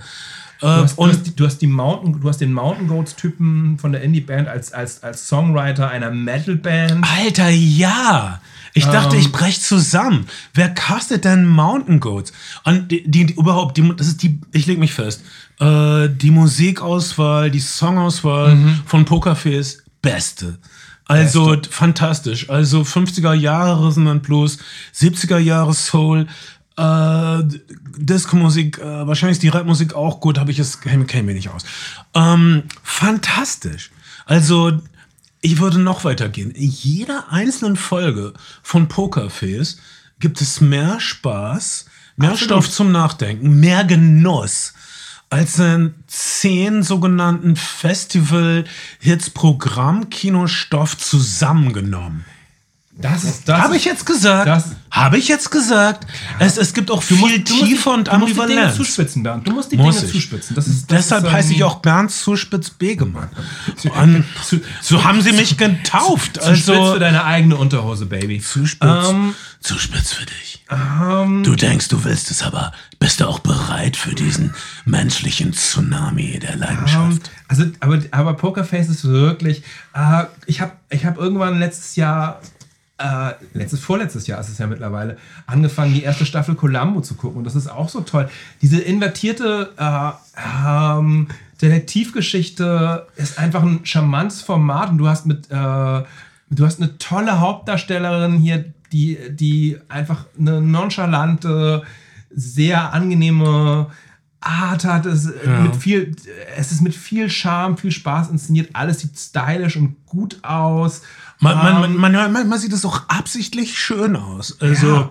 Äh, du, hast, du, und hast, die- du hast die Mountain, du hast den Mountain Goats Typen von der Indie Band als, als, als Songwriter einer Metal Band. Alter, ja! Ich dachte, Ähm. ich brech zusammen. Wer castet denn Mountain Goats? Und die, die, die überhaupt, die, das ist die, ich leg mich fest, äh, die Musikauswahl, die Songauswahl Mhm. von Pokerface, beste. Also fantastisch. Also 50er Jahre Resonant Blues, 70er Jahre Soul, Äh, Disco-Musik, äh, wahrscheinlich ist die Rapmusik auch gut, habe ich es, kenne kenn mich nicht aus. Ähm, fantastisch. Also, ich würde noch weitergehen. In jeder einzelnen Folge von Pokerface gibt es mehr Spaß, mehr Absolut. Stoff zum Nachdenken, mehr Genuss als in zehn sogenannten Festival-Hits-Programm-Kinostoff zusammengenommen. Das ist das. Habe ich jetzt gesagt? das- Habe ich jetzt gesagt? Es, es gibt auch viel Tiefe und du musst die Dinge zuspitzen, Bernd. Du musst die Muss Dinge ich. zuspitzen. Das ist, das Deshalb ist, heiße ich ähm, auch Bernd Zuspitz Begemann. Und so haben sie mich getauft. Zuspitz Also für deine eigene Unterhose, Baby. Zuspitz, Ähm, Zuspitz für dich. du denkst, du willst es, aber bist du auch bereit für diesen menschlichen Tsunami der Ähm, Leidenschaft? also, aber, aber Pokerface ist wirklich. Äh, ich habe ich hab irgendwann letztes Jahr, äh, letztes, vorletztes Jahr ist es ja mittlerweile, angefangen, die erste Staffel Columbo zu gucken. Und das ist auch so toll. Diese invertierte äh, ähm, Detektivgeschichte ist einfach ein charmantes Format. Und du hast mit. Äh, du hast eine tolle Hauptdarstellerin hier, die, die einfach eine nonchalante, sehr angenehme Art hat. Es, mit viel, es ist mit viel Charme, viel Spaß inszeniert. Alles sieht stylisch und gut aus. Man, man, Ähm, man, man, manchmal sieht es auch absichtlich schön aus. Also Ja.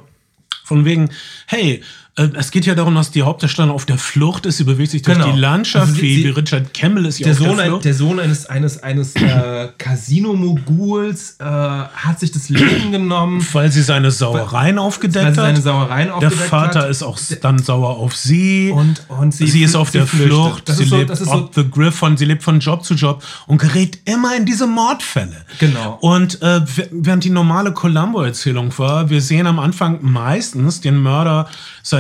von wegen, hey, äh, es geht ja darum, dass die Hauptdarstellerin auf der Flucht ist. Sie bewegt sich durch Genau. die Landschaft, Also sie- wie, wie Richard Campbell ist ja der auf Sohn, der ein, Flucht. der Sohn eines, eines, eines äh, Casino-Moguls äh, hat sich das Leben genommen, weil sie seine Sauereien aufgedeckt weil sie seine hat. Sauereien Der aufgedeckt Vater hat. ist auch dann sauer auf sie. Und- und sie sie ist auf sie der flüchtet. Flucht. Das sie so- lebt so- the griff von, sie lebt von Job zu Job und gerät immer in diese Mordfälle. Genau. Und äh, während die normale Columbo-Erzählung war, wir sehen am Anfang meistens den Mörder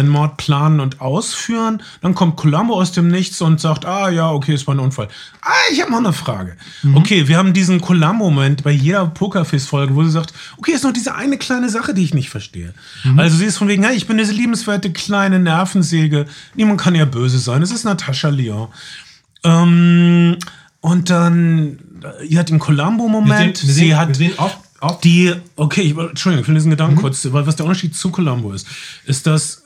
seinen Mord planen und ausführen. Dann kommt Columbo aus dem Nichts und sagt, ah ja, okay, es war ein Unfall. Ah, ich habe noch eine Frage. Mhm. Okay, wir haben diesen Columbo-Moment bei jeder Pokerface-Folge, wo sie sagt, okay, ist noch diese eine kleine Sache, die ich nicht verstehe. Mhm. Also sie ist von wegen, hey, ich bin diese liebenswerte kleine Nervensäge. Niemand kann ja böse sein. Es ist Natascha Lyon. Ähm, und dann, ihr hat den Columbo-Moment. Sie sehen- hat oft- oft- die, okay, ich, Entschuldigung, ich will diesen Mhm. Gedanken kurz, weil was der Unterschied zu Columbo ist, ist, dass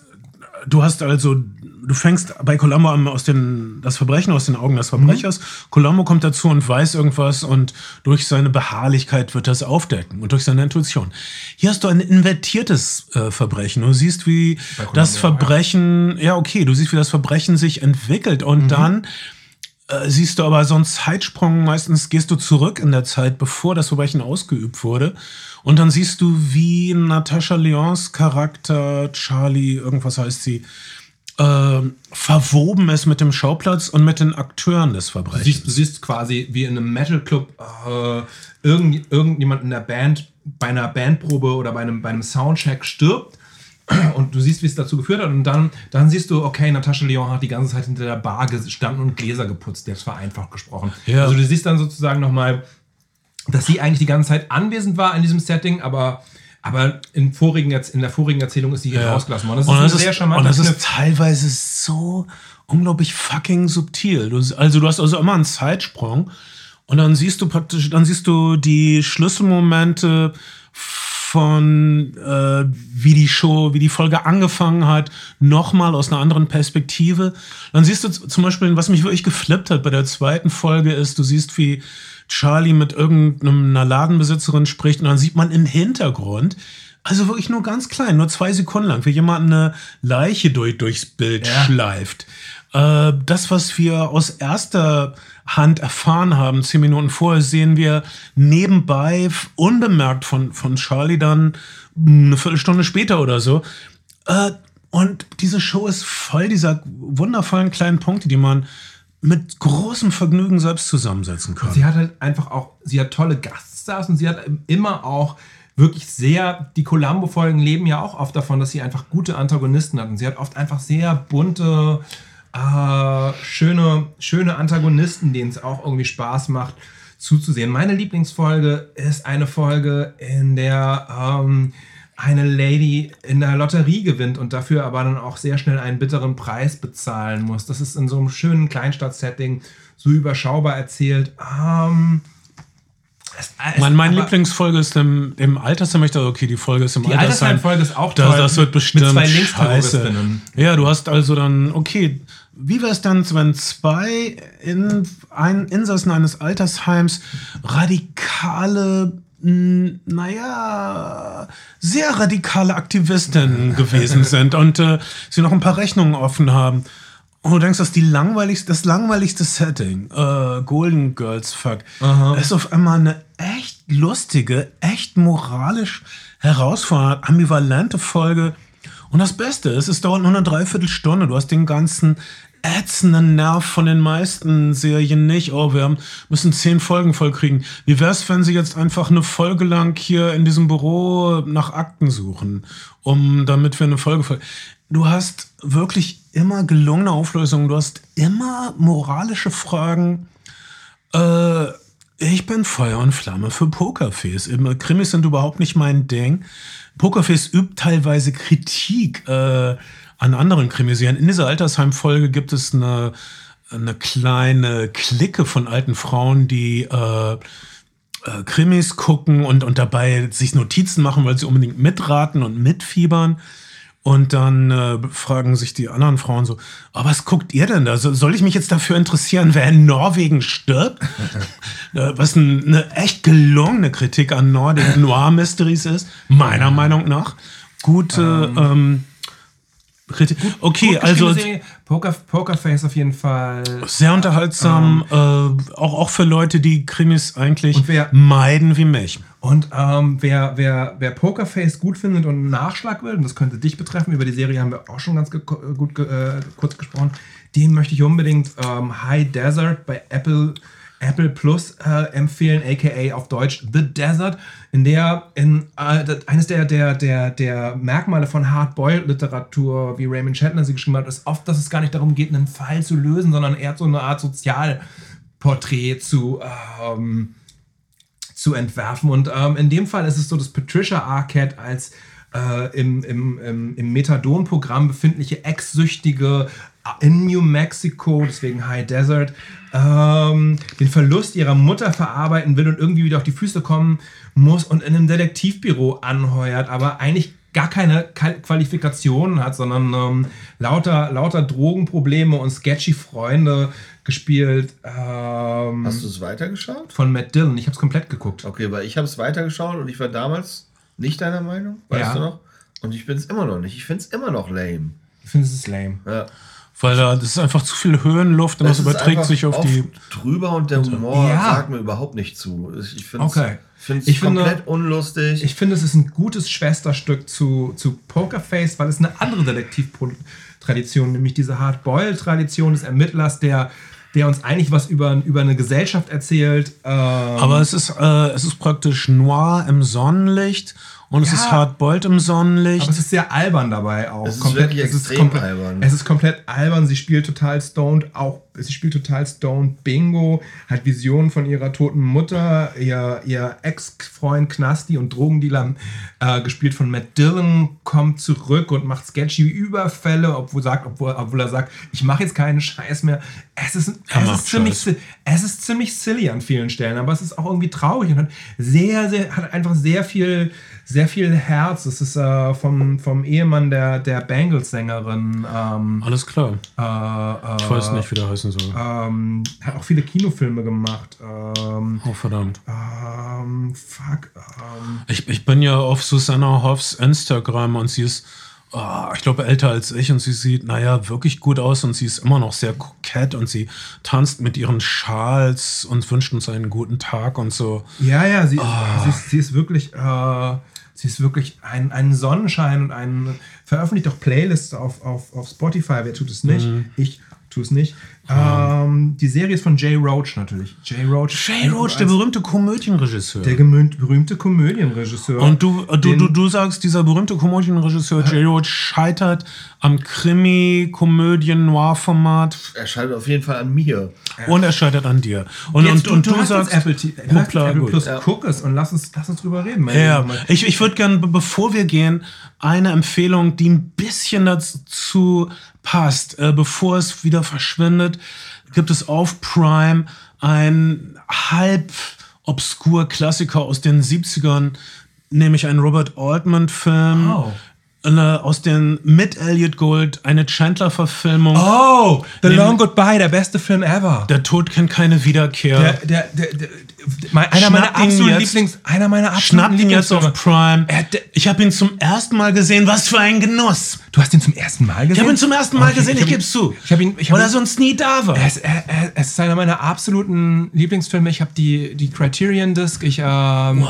du hast also, du fängst bei Columbo an aus den, das Verbrechen aus den Augen des Mhm. Verbrechers. Columbo kommt dazu und weiß irgendwas und durch seine Beharrlichkeit wird das aufdecken und durch seine Intuition. Hier hast du ein invertiertes äh, Verbrechen. Du siehst, wie das Verbrechen, ja. okay, du siehst, wie das Verbrechen sich entwickelt und Mhm. dann äh, siehst du aber so einen Zeitsprung, meistens gehst du zurück in der Zeit, bevor das Verbrechen ausgeübt wurde. Und dann siehst du, wie Natascha Lyons Charakter, Charlie, irgendwas heißt sie, äh, verwoben ist mit dem Schauplatz und mit den Akteuren des Du Verbrechens. siehst, du siehst quasi wie in einem Metal-Club äh, irgend, irgendjemand in der Band bei einer Bandprobe oder bei einem, bei einem Soundcheck stirbt und du siehst, wie es dazu geführt hat und dann, dann siehst du, okay, Natascha Leon hat die ganze Zeit hinter der Bar gestanden und Gläser geputzt, jetzt vereinfacht gesprochen. Ja. Also du siehst dann sozusagen nochmal, dass sie eigentlich die ganze Zeit anwesend war in diesem Setting, aber, aber in, vorigen, in der vorigen Erzählung ist sie hier Ja. rausgelassen worden. Das ist und ein das sehr ist, charmanter und das ist teilweise so unglaublich fucking subtil. Du, also du hast also immer einen Zeitsprung und dann siehst du praktisch, dann siehst du die Schlüsselmomente von äh, wie die Show, wie die Folge angefangen hat, nochmal aus einer anderen Perspektive. Dann siehst du zum Beispiel, was mich wirklich geflippt hat bei der zweiten Folge ist, du siehst, wie Charlie mit irgendeiner Ladenbesitzerin spricht und dann sieht man im Hintergrund, also wirklich nur ganz klein, nur zwei Sekunden lang, wie jemand eine Leiche durch, durchs Bild Ja. schleift. Äh, das, was wir aus erster Hand erfahren haben, zehn Minuten vorher, sehen wir nebenbei, unbemerkt von, von Charlie dann eine Viertelstunde später oder so. Äh, und diese Show ist voll dieser wundervollen kleinen Punkte, die man mit großem Vergnügen selbst zusammensetzen kann. Sie hat halt einfach auch, sie hat tolle Gaststars und sie hat immer auch wirklich sehr, die Columbo-Folgen leben ja auch oft davon, dass sie einfach gute Antagonisten hat. Und sie hat oft einfach sehr bunte, äh, schöne, schöne Antagonisten, denen es auch irgendwie Spaß macht zuzusehen. Meine Lieblingsfolge ist eine Folge, in der ähm, eine Lady in der Lotterie gewinnt und dafür aber dann auch sehr schnell einen bitteren Preis bezahlen muss. Das ist in so einem schönen Kleinstadt-Setting so überschaubar erzählt. Ähm, es, es, Mein, meine Lieblingsfolge ist im, im Altersheim. Ich dachte, okay, die Folge ist im Die Altersheim. Altersheim-Folge ist auch das, toll, Das wird mit- bestimmt mit zwei scheiße. Ja, du hast also dann, okay, wie wäre es dann, wenn zwei in, ein, Insassen eines Altersheims radikale, mh, naja, sehr radikale Aktivistinnen gewesen sind und äh, sie noch ein paar Rechnungen offen haben. Und du denkst, das ist die langweiligste, das langweiligste Setting, äh, Golden Girls Fuck, das ist auf einmal eine echt lustige, echt moralisch herausfordernde, ambivalente Folge. Und das Beste ist, es dauert nur eine Dreiviertelstunde. Du hast den ganzen ätzenden Nerv von den meisten Serien nicht. Oh, wir haben, müssen zehn Folgen vollkriegen. Wie wär's, wenn sie jetzt einfach eine Folge lang hier in diesem Büro nach Akten suchen, um, damit wir eine Folge voll. Du hast wirklich immer gelungene Auflösungen. Du hast immer moralische Fragen. Äh, ich bin Feuer und Flamme für Pokerface. Krimis sind überhaupt nicht mein Ding. Pokerface übt teilweise Kritik äh, an anderen Krimiserien. In dieser Altersheim-Folge gibt es eine, eine kleine Clique von alten Frauen, die äh, äh, Krimis gucken und, und dabei sich Notizen machen, weil sie unbedingt mitraten und mitfiebern. Und dann äh, fragen sich die anderen Frauen so, "Ah, was guckt ihr denn da? So, soll ich mich jetzt dafür interessieren, wer in Norwegen stirbt? Äh, was ein, eine echt gelungene Kritik an Nordic Noir Mysteries ist, meiner Meinung nach. Gute ähm, Kritik. Okay, Gut also. Poker, Pokerface auf jeden Fall. sehr unterhaltsam, äh, auch, auch für Leute, die Krimis eigentlich wer- meiden wie mich. Und ähm, wer, wer, wer Pokerface gut findet und einen Nachschlag will, und das könnte dich betreffen, über die Serie haben wir auch schon ganz gut äh, kurz gesprochen, dem möchte ich unbedingt ähm, High Desert bei Apple, Apple Plus äh, empfehlen, aka auf Deutsch The Desert, in der in, äh, eines der, der, der, der Merkmale von Hardboiled-Literatur, wie Raymond Chandler sie geschrieben hat, ist oft, dass es gar nicht darum geht, einen Fall zu lösen, sondern eher so eine Art Sozialporträt zu ähm, zu entwerfen. Und ähm, in dem Fall ist es so, dass Patricia Arquette als äh, im, im, im, im Methadon-Programm befindliche Ex-Süchtige in New Mexico, deswegen High Desert, ähm, den Verlust ihrer Mutter verarbeiten will und irgendwie wieder auf die Füße kommen muss und in einem Detektivbüro anheuert, aber eigentlich gar keine Qual- Qualifikationen hat, sondern ähm, lauter, lauter Drogenprobleme und sketchy Freunde gespielt. Ähm, Hast du es weitergeschaut? von Matt Dillon. Ich habe es komplett geguckt. Okay, weil ich habe es weitergeschaut und ich war damals nicht deiner Meinung, weißt Ja. du noch? Und ich bin es immer noch nicht. Ich finde es immer noch lame. Ich finde, es lame. Ja. Weil da das ist einfach zu viel Höhenluft und das, ist überträgt sich auf die. drüber und der Humor Ja. sagt mir überhaupt nicht zu. Ich finde es Okay. Ich finde- komplett unlustig. Ich finde, es ist ein gutes Schwesterstück zu, zu Pokerface, weil es eine andere Detektivtradition, nämlich diese Hard-Boiled-Tradition des Ermittlers, der, der uns eigentlich was über, über eine Gesellschaft erzählt. Ähm, Aber es ist, äh, es ist praktisch noir im Sonnenlicht und es Ja. ist hardboiled im Sonnenlicht. Aber es ist sehr albern dabei auch. Es ist wirklich extrem komplett, albern. Es ist komplett albern. Sie spielt total stoned, auch sie spielt total stoned Bingo, hat Visionen von ihrer toten Mutter, ihr, ihr Ex-Freund Knasti und Drogendealer, äh, gespielt von Matt Dillon, kommt zurück und macht sketchy Überfälle, obwohl, sagt, obwohl, obwohl er sagt, ich mache jetzt keinen Scheiß mehr. Es ist, es ist ziemlich, Scheiß. es ist ziemlich silly an vielen Stellen, aber es ist auch irgendwie traurig und hat sehr, sehr, hat einfach sehr viel, sehr viel Herz. Es ist äh, vom, vom Ehemann der, der Bangles-Sängerin. Ähm, Alles klar. äh, Ich weiß nicht, wie der heißen soll. ähm, hat auch viele Kinofilme gemacht. Ähm, Oh, verdammt. ähm, fuck. Ähm, Ich, ich bin ja auf Susanna Hoffs Instagram und sie ist, ah, ich glaube, älter als ich und sie sieht, naja, wirklich gut aus und sie ist immer noch sehr kokett und sie tanzt mit ihren Schals und wünscht uns einen guten Tag und so. ja, ja, sie, Ah. sie, ist, sie ist wirklich. Äh, Sie ist wirklich ein, ein Sonnenschein und ein veröffentlicht auch Playlists auf, auf, auf Spotify. Wer tut es nicht? Mhm. Ich tue es nicht. Ähm, die Serie ist von Jay Roach natürlich. Jay Roach. Jay Roach, der berühmte Komödienregisseur. der berühmte Komödienregisseur. Und du, du, du, du sagst, dieser berühmte Komödienregisseur Jay Roach scheitert am Krimi-Komödien-Noir-Format er scheitert auf jeden Fall an mir. und er scheitert an dir. Und, Jetzt, und, und du, sagst, Apple, du hast Hoppla, Apple gut. Plus, Ja. guck es und lass uns, lass uns drüber reden. mein Ja, Lieber. ich, ich würde gerne, bevor wir gehen, eine Empfehlung, die ein bisschen dazu passt, äh, bevor es wieder verschwindet, gibt es auf Prime ein halb Obskur-Klassiker aus den 70ern, nämlich einen Robert Altman-Film. Oh. Aus den mit Elliot Gold, eine Chandler-Verfilmung. Oh, The Long Goodbye, der beste Film ever. Der Tod kennt keine Wiederkehr. Der, der, der, der, mein, einer meiner absoluten. Lieblings, einer meiner absoluten ihn jetzt auf Lieblingsfilme. Prime. Ich habe ihn zum ersten Mal gesehen. Was für ein Genuss. Du hast ihn zum ersten Mal gesehen? Ich habe ihn zum ersten Mal Okay, gesehen, ich, hab ihn- geb's zu. Ich habe ihn, ich hab Weil er sonst nie da war. er, er, es ist einer meiner absoluten Lieblingsfilme. Ich habe die, die Criterion Disc. Ich, ähm,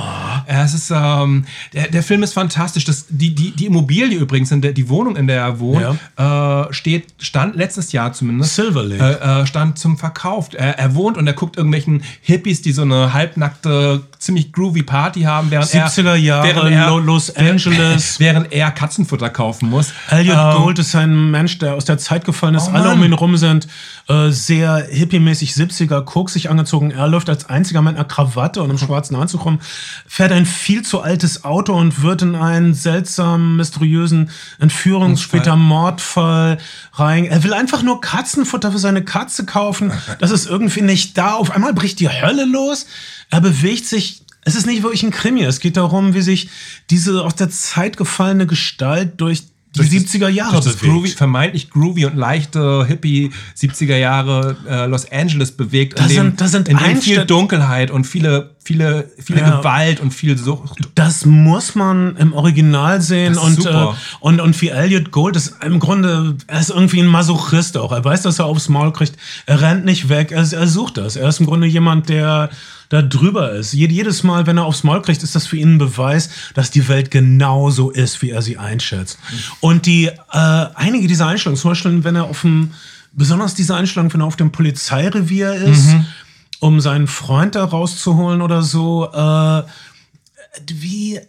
es ist, ähm, der, der Film ist fantastisch. Das, die, die, die Immobilie übrigens, in der, die Wohnung, in der er wohnt, äh, steht, stand letztes Jahr zumindest. Silver Lake. Äh, äh, stand zum Verkauf. Er, er wohnt und er guckt irgendwelchen Hippies, die so eine halbnackte, ziemlich groovy Party haben, während 70er er, Jahre, während er, Lo- Los Angeles. während er Katzenfutter kaufen muss. Elliot Ähm, Gold ist ein Mensch, der aus der Zeit gefallen ist. Oh Alle um ihn rum sind äh, sehr hippiemäßig 70er, koksig angezogen. Er läuft als einziger mit einer Krawatte und einem schwarzen Anzug rum, fährt ein viel zu altes Auto und wird in einen seltsamen, mysteriösen Entführungs-, später Mordfall rein. Er will einfach nur Katzenfutter für seine Katze kaufen. Das ist irgendwie nicht da. Auf einmal bricht die Hölle los. Er bewegt sich es ist nicht wirklich ein Krimi. Es geht darum, wie sich diese aus der Zeit gefallene Gestalt durch die 70er Jahre das bewegt. groovy, vermeintlich groovy und leichte Hippie 70er Jahre äh, Los Angeles bewegt, Da in dem, sind- da sind in dem viel Dunkelheit und viele, viele, viele Ja. Gewalt und viel Sucht. Das muss man im Original sehen Das und, äh, und und wie Elliot Gold ist im Grunde er ist irgendwie ein Masochist auch. Er weiß, dass er aufs Maul kriegt. Er rennt nicht weg. Er, er sucht das. Er ist im Grunde jemand, der da drüber ist. Jed- Jedes Mal, wenn er aufs Maul kriegt, ist das für ihn ein Beweis, dass die Welt genauso ist, wie er sie einschätzt. Und die äh, einige dieser Einstellungen, zum Beispiel, wenn er auf dem besonders diese Einstellung, wenn er auf dem Polizeirevier ist, Mhm. um seinen Freund da rauszuholen oder so, äh, wie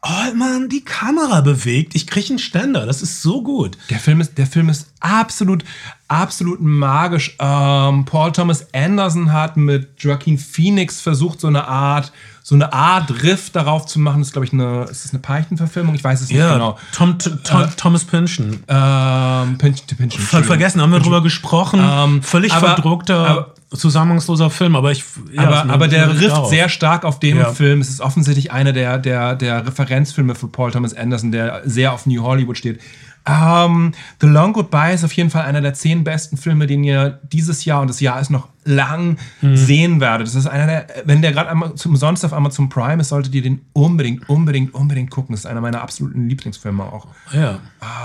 Allman die Kamera bewegt. Ich kriege einen Ständer. Das ist so gut. Der Film ist, der Film ist absolut, absolut magisch. Ähm, Paul Thomas Anderson hat mit Joaquin Phoenix versucht, so eine Art, so eine Art Riff darauf zu machen. Das ist, glaube ich, eine, ist das eine Peichen-Verfilmung? Ich weiß es nicht Ja, genau. Tom, Tom, Thomas Pynchon. Ähm, Pinch, Pinch, Ver vergessen, haben wir drüber gesprochen. Ähm, Völlig aber- verdruckter, aber- zusammenhangsloser Film. Aber ich. ja, aber, aber der rifft darauf. sehr stark auf dem Ja. Film. Es ist offensichtlich einer der, der, der Referenzfilme für Paul Thomas Anderson, der sehr auf New Hollywood steht. Ähm, The Long Goodbye ist auf jeden Fall einer der zehn besten Filme, den ihr dieses Jahr, und das Jahr ist noch lang, Mhm. sehen werdet. Das ist einer der, wenn der gerade umsonst auf Amazon Prime ist, solltet ihr den unbedingt, unbedingt, unbedingt gucken. Das ist einer meiner absoluten Lieblingsfilme auch. Ja.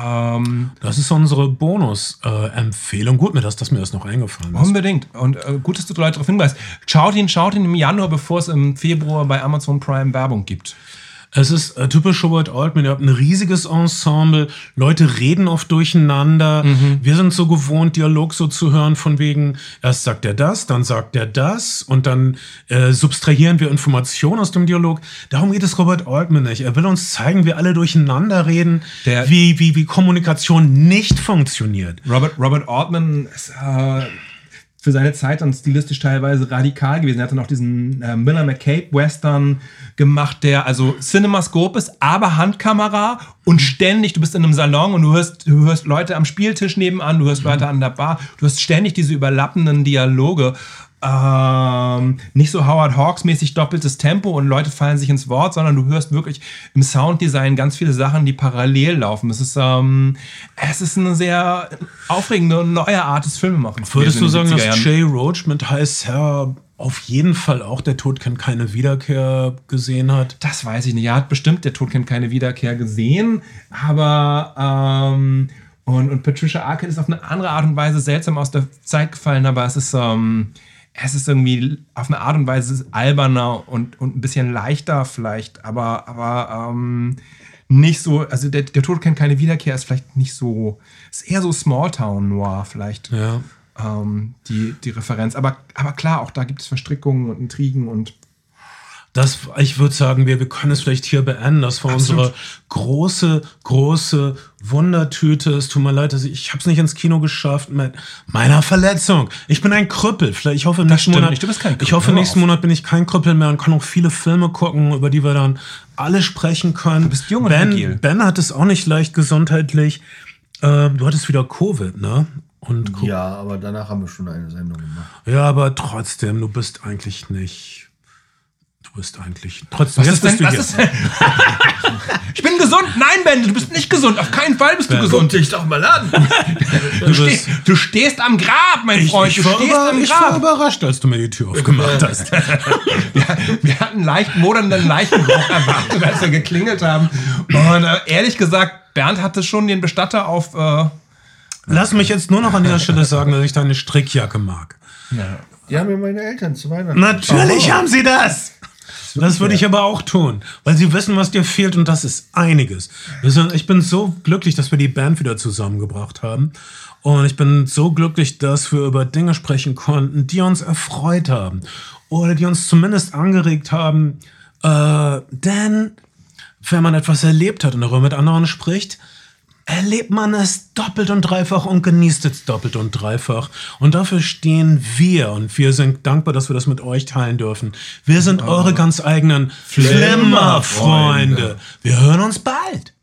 Ähm, Das ist unsere Bonus-Empfehlung. Gut, mir dass das mir das noch eingefallen ist. Unbedingt. Und äh, gut, dass du Leute darauf hinweist. Schaut ihn, schaut ihn im Januar, bevor es im Februar bei Amazon Prime Werbung gibt. Es ist äh, typisch Robert Altman. Ihr habt ein riesiges Ensemble. Leute reden oft durcheinander. Mhm. Wir sind so gewohnt, Dialog so zu hören, von wegen, erst sagt er das, dann sagt er das und dann äh, subtrahieren wir Informationen aus dem Dialog. Darum geht es Robert Altman nicht. Er will uns zeigen, wie alle durcheinander reden, Der- wie, wie, wie Kommunikation nicht funktioniert. Robert, Robert Altman ist äh, für seine Zeit dann stilistisch teilweise radikal gewesen. Er hatte noch diesen äh, Miller McCabe Western gemacht, der also Cinemascope ist, aber Handkamera und ständig, du bist in einem Salon und du hörst, du hörst Leute am Spieltisch nebenan, du hörst Leute an der Bar, du hast ständig diese überlappenden Dialoge. Ähm, nicht so Howard Hawks mäßig doppeltes Tempo und Leute fallen sich ins Wort, sondern du hörst wirklich im Sounddesign ganz viele Sachen, die parallel laufen. Es ist, ähm, es ist eine sehr aufregende und neue Art des Filmemachens. Würdest du sagen, dass 70er Jahren. Jay Roach mit High Sarah auf jeden Fall auch der Tod kennt keine Wiederkehr gesehen hat? Das weiß ich nicht. Er hat bestimmt der Tod kennt keine Wiederkehr gesehen, aber ähm, und, und Patricia Arquette ist auf eine andere Art und Weise seltsam aus der Zeit gefallen, aber es ist ähm, es ist irgendwie auf eine Art und Weise alberner und, und ein bisschen leichter vielleicht, aber aber ähm, nicht so, also der, der Tod kennt keine Wiederkehr ist vielleicht nicht so, ist eher so Smalltown Noir vielleicht. Ja. Ähm, die, die Referenz. Aber, aber klar, auch da gibt es Verstrickungen und Intrigen und Das, ich würde sagen, wir, wir können es vielleicht hier beenden. Das war Absolut. unsere große, große Wundertüte. Es tut mir leid, dass ich, ich habe es nicht ins Kino geschafft mit meiner Verletzung. Ich bin ein Krüppel. Vielleicht, ich hoffe, im nächsten Monat, kein ich Krüppel. hoffe, nächsten. Monat bin ich kein Krüppel mehr und kann auch viele Filme gucken, über die wir dann alle sprechen können. Du bist jung und agil. ben, ben hat es auch nicht leicht gesundheitlich. Ähm, du hattest wieder Covid, ne? Und Ja, aber danach haben wir schon eine Sendung gemacht. ja, aber trotzdem, du bist eigentlich nicht bist eigentlich. Trotzdem, Was jetzt ist denn, bist du was hier. ist denn? ich bin gesund. Nein, Ben, du bist nicht gesund. Auf keinen Fall bist du Ben. gesund. dich doch mal an. Du, steh, du stehst am Grab, mein Ich, Freund. ich, Du war stehst über, am ich war überrascht, als du mir die Tür aufgemacht hast. Wir, wir hatten leicht modernden Leichengeruch erwartet, als wir geklingelt haben. Und äh, ehrlich gesagt, Bernd hatte schon den Bestatter auf. Äh, Lass mich jetzt nur noch an dieser Stelle sagen, dass ich deine Strickjacke mag. Die haben mir meine Eltern zu Weihnachten. Natürlich Oh. haben sie das. Das würde ich aber auch tun, weil sie wissen, was dir fehlt und das ist einiges. Ich bin so glücklich, dass wir die Band wieder zusammengebracht haben. Und ich bin so glücklich, dass wir über Dinge sprechen konnten, die uns erfreut haben. Oder die uns zumindest angeregt haben. Äh, denn wenn man etwas erlebt hat und darüber mit anderen spricht, erlebt man es doppelt und dreifach und genießt es doppelt und dreifach. Und dafür stehen wir und wir sind dankbar, dass wir das mit euch teilen dürfen. Wir sind eure ganz eigenen Flimmerfreunde. Wir hören uns bald.